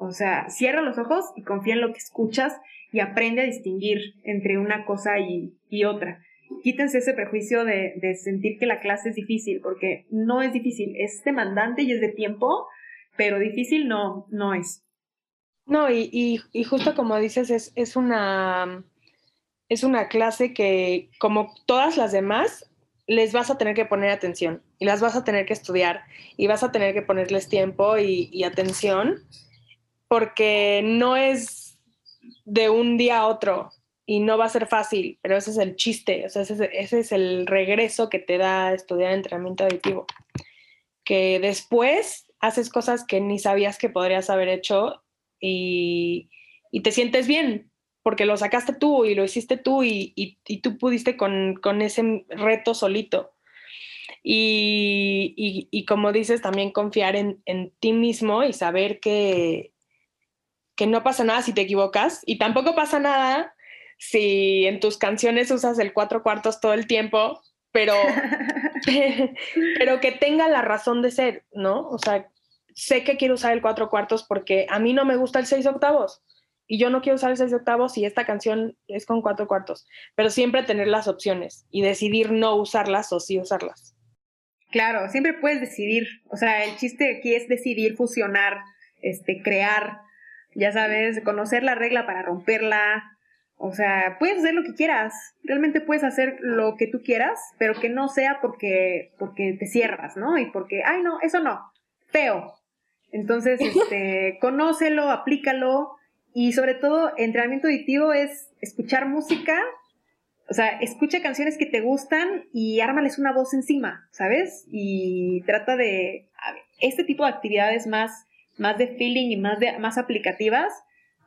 O sea, cierra los ojos y confía en lo que escuchas y aprende a distinguir entre una cosa y, y otra quítense ese prejuicio de, sentir que la clase es difícil, porque no es difícil, es demandante y es de tiempo, pero difícil no, no es. No, y, y, justo como dices, es, es, una, es una clase que, como todas las demás, les vas a tener que poner atención y las vas a tener que estudiar y vas a tener que ponerles tiempo y, y atención, porque no es de un día a otro y no va a ser fácil, pero ese es el chiste, o sea, ese, es el regreso que te da estudiar entrenamiento auditivo, que después haces cosas que ni sabías que podrías haber hecho y, te sientes bien, porque lo sacaste tú y lo hiciste tú y, tú pudiste con, ese reto solito. Y, como dices, también confiar en, en ti mismo y saber que, que no pasa nada si te equivocas y tampoco pasa nada si en tus canciones usas el cuatro cuartos todo el tiempo, pero, pero que tenga la razón de ser, ¿no? O sea, sé que quiero usar el cuatro cuartos porque a mí no me gusta el seis octavos y yo no quiero usar el seis octavos y esta canción es con cuatro cuartos, pero siempre tener las opciones y decidir no usarlas o sí usarlas. Claro, siempre puedes decidir, o sea, el chiste aquí es decidir, fusionar, este, crear, ya sabes, conocer la regla para romperla, o sea, puedes hacer lo que quieras, realmente puedes hacer lo que tú quieras, pero que no sea porque, porque te cierras, ¿no? Y porque, ay, no, eso no, feo. Entonces, este, conócelo, aplícalo y sobre todo, entrenamiento auditivo es escuchar música, o sea, escucha canciones que te gustan y ármales una voz encima, ¿sabes? Y trata de, este tipo de actividades más, más de feeling y más, de, más aplicativas,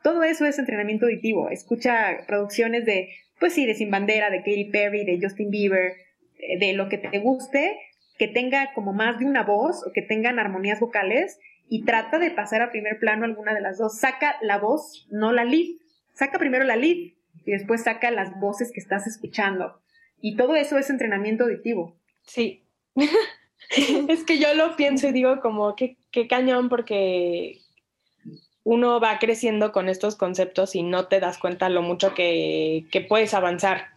todo eso es entrenamiento auditivo. Escucha producciones de, pues sí, de Sin Bandera, de Katy Perry, de Justin Bieber, eh, de lo que te guste, que tenga como más de una voz o que tengan armonías vocales y trata de pasar a primer plano alguna de las dos. Saca la voz, no la lead. Saca primero la lead y después saca las voces que estás escuchando. Y todo eso es entrenamiento auditivo. Sí. es que yo lo pienso y digo como, qué, qué cañón, porque uno va creciendo con estos conceptos y no te das cuenta lo mucho que, puedes avanzar.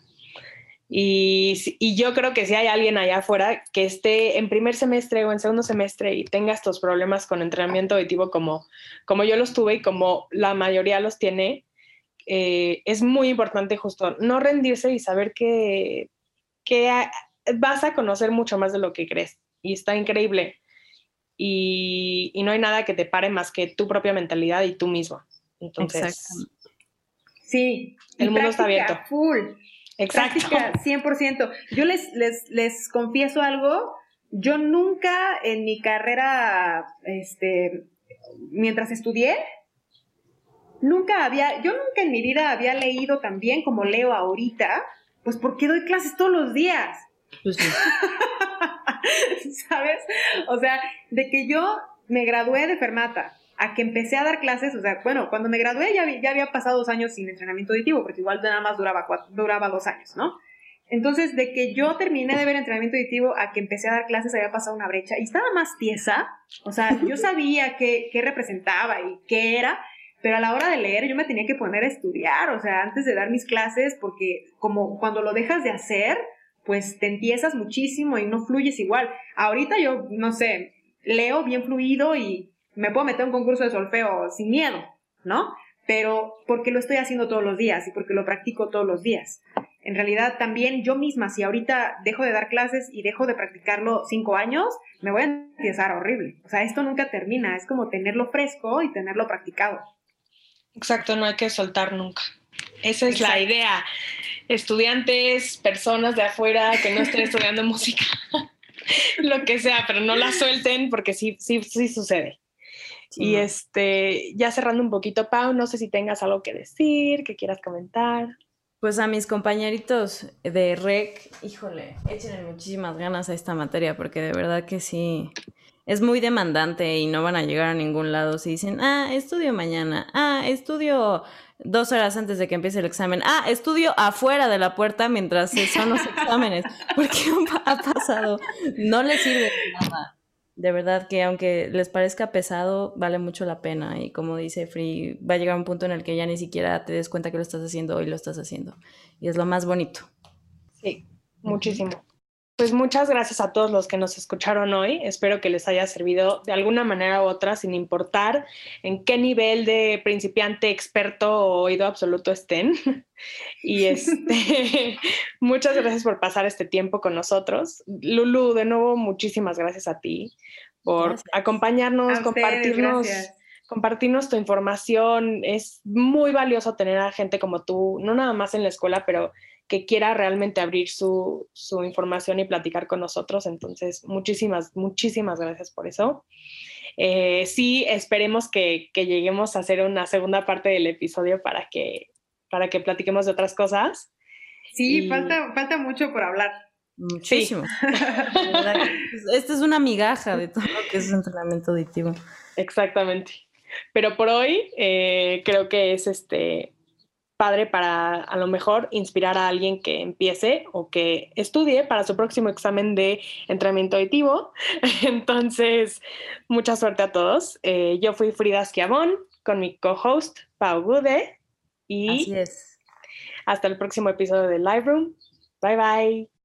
Y, yo creo que si hay alguien allá afuera que esté en primer semestre o en segundo semestre y tenga estos problemas con entrenamiento auditivo como, como yo los tuve y como la mayoría los tiene, eh, es muy importante justo no rendirse y saber que, que vas a conocer mucho más de lo que crees. Y está increíble y, no hay nada que te pare más que tu propia mentalidad y tú mismo. Entonces, sí, el mundo está abierto. Full. Exacto. Práctica 100%. Yo les, les, les confieso algo, yo nunca en mi carrera, este, mientras estudié, nunca había, yo nunca en mi vida había leído tan bien como leo ahorita, pues porque doy clases todos los días. Pues ¿Sabes? O sea, de que yo me gradué de Fermata a que empecé a dar clases, o sea, bueno, cuando me gradué ya, ya había pasado dos años sin entrenamiento auditivo, porque igual nada más duraba, duraba dos años, ¿no? Entonces, de que yo terminé de ver entrenamiento auditivo a que empecé a dar clases había pasado una brecha y estaba más tiesa, o sea, yo sabía qué, qué representaba y qué era, pero a la hora de leer yo me tenía que poner a estudiar, o sea, antes de dar mis clases, porque como cuando lo dejas de hacer, pues te empiezas muchísimo y no fluyes igual. Ahorita yo, no sé, leo bien fluido y me puedo meter a un concurso de solfeo sin miedo, ¿no? Pero porque lo estoy haciendo todos los días y porque lo practico todos los días. En realidad también yo misma, si ahorita dejo de dar clases y dejo de practicarlo cinco años, me voy a empezar horrible. O sea, esto nunca termina, es como tenerlo fresco y tenerlo practicado. Exacto, no hay que soltar nunca. Esa es la idea. Estudiantes, personas de afuera que no estén estudiando música, lo que sea, pero no la suelten porque sí, sí, sí sucede. y este, ya cerrando un poquito, Pau, no sé si tengas algo que decir, que quieras comentar. Pues a mis compañeritos de REC, híjole, échenle muchísimas ganas a esta materia porque de verdad que sí, es muy demandante y no van a llegar a ningún lado si dicen, ah, estudio mañana, ah, estudio dos horas antes de que empiece el examen, ah, estudio afuera de la puerta mientras son los exámenes, porque ha pasado, no les sirve nada de verdad que aunque les parezca pesado, vale mucho la pena. Y como dice Free, va a llegar un punto en el que ya ni siquiera te des cuenta que lo estás haciendo hoy lo estás haciendo. Y es lo más bonito. Sí, muchísimo. Pues muchas gracias a todos los que nos escucharon hoy. Espero que les haya servido de alguna manera u otra, sin importar en qué nivel de principiante, experto o oído absoluto estén. Y este, muchas gracias por pasar este tiempo con nosotros. Lulu, de nuevo, muchísimas gracias a ti por acompañarnos, compartirnos. compartirnos tu información. Es muy valioso tener a gente como tú, no nada más en la escuela, pero que quiera realmente abrir su, información y platicar con nosotros. Entonces, muchísimas, muchísimas gracias por eso. Eh, sí, esperemos que, lleguemos a hacer una segunda parte del episodio para que, para que platiquemos de otras cosas. Sí, falta, falta mucho por hablar. Muchísimo. Esta es una migaja de todo lo que es entrenamiento auditivo. Exactamente. Pero por hoy eh, creo que es este padre para a lo mejor inspirar a alguien que empiece o que estudie para su próximo examen de entrenamiento auditivo. Entonces, mucha suerte a todos. Eh, yo fui Frida Schiavón con mi co-host Pau Gude y Así es. hasta el próximo episodio de Live Room. Bye bye.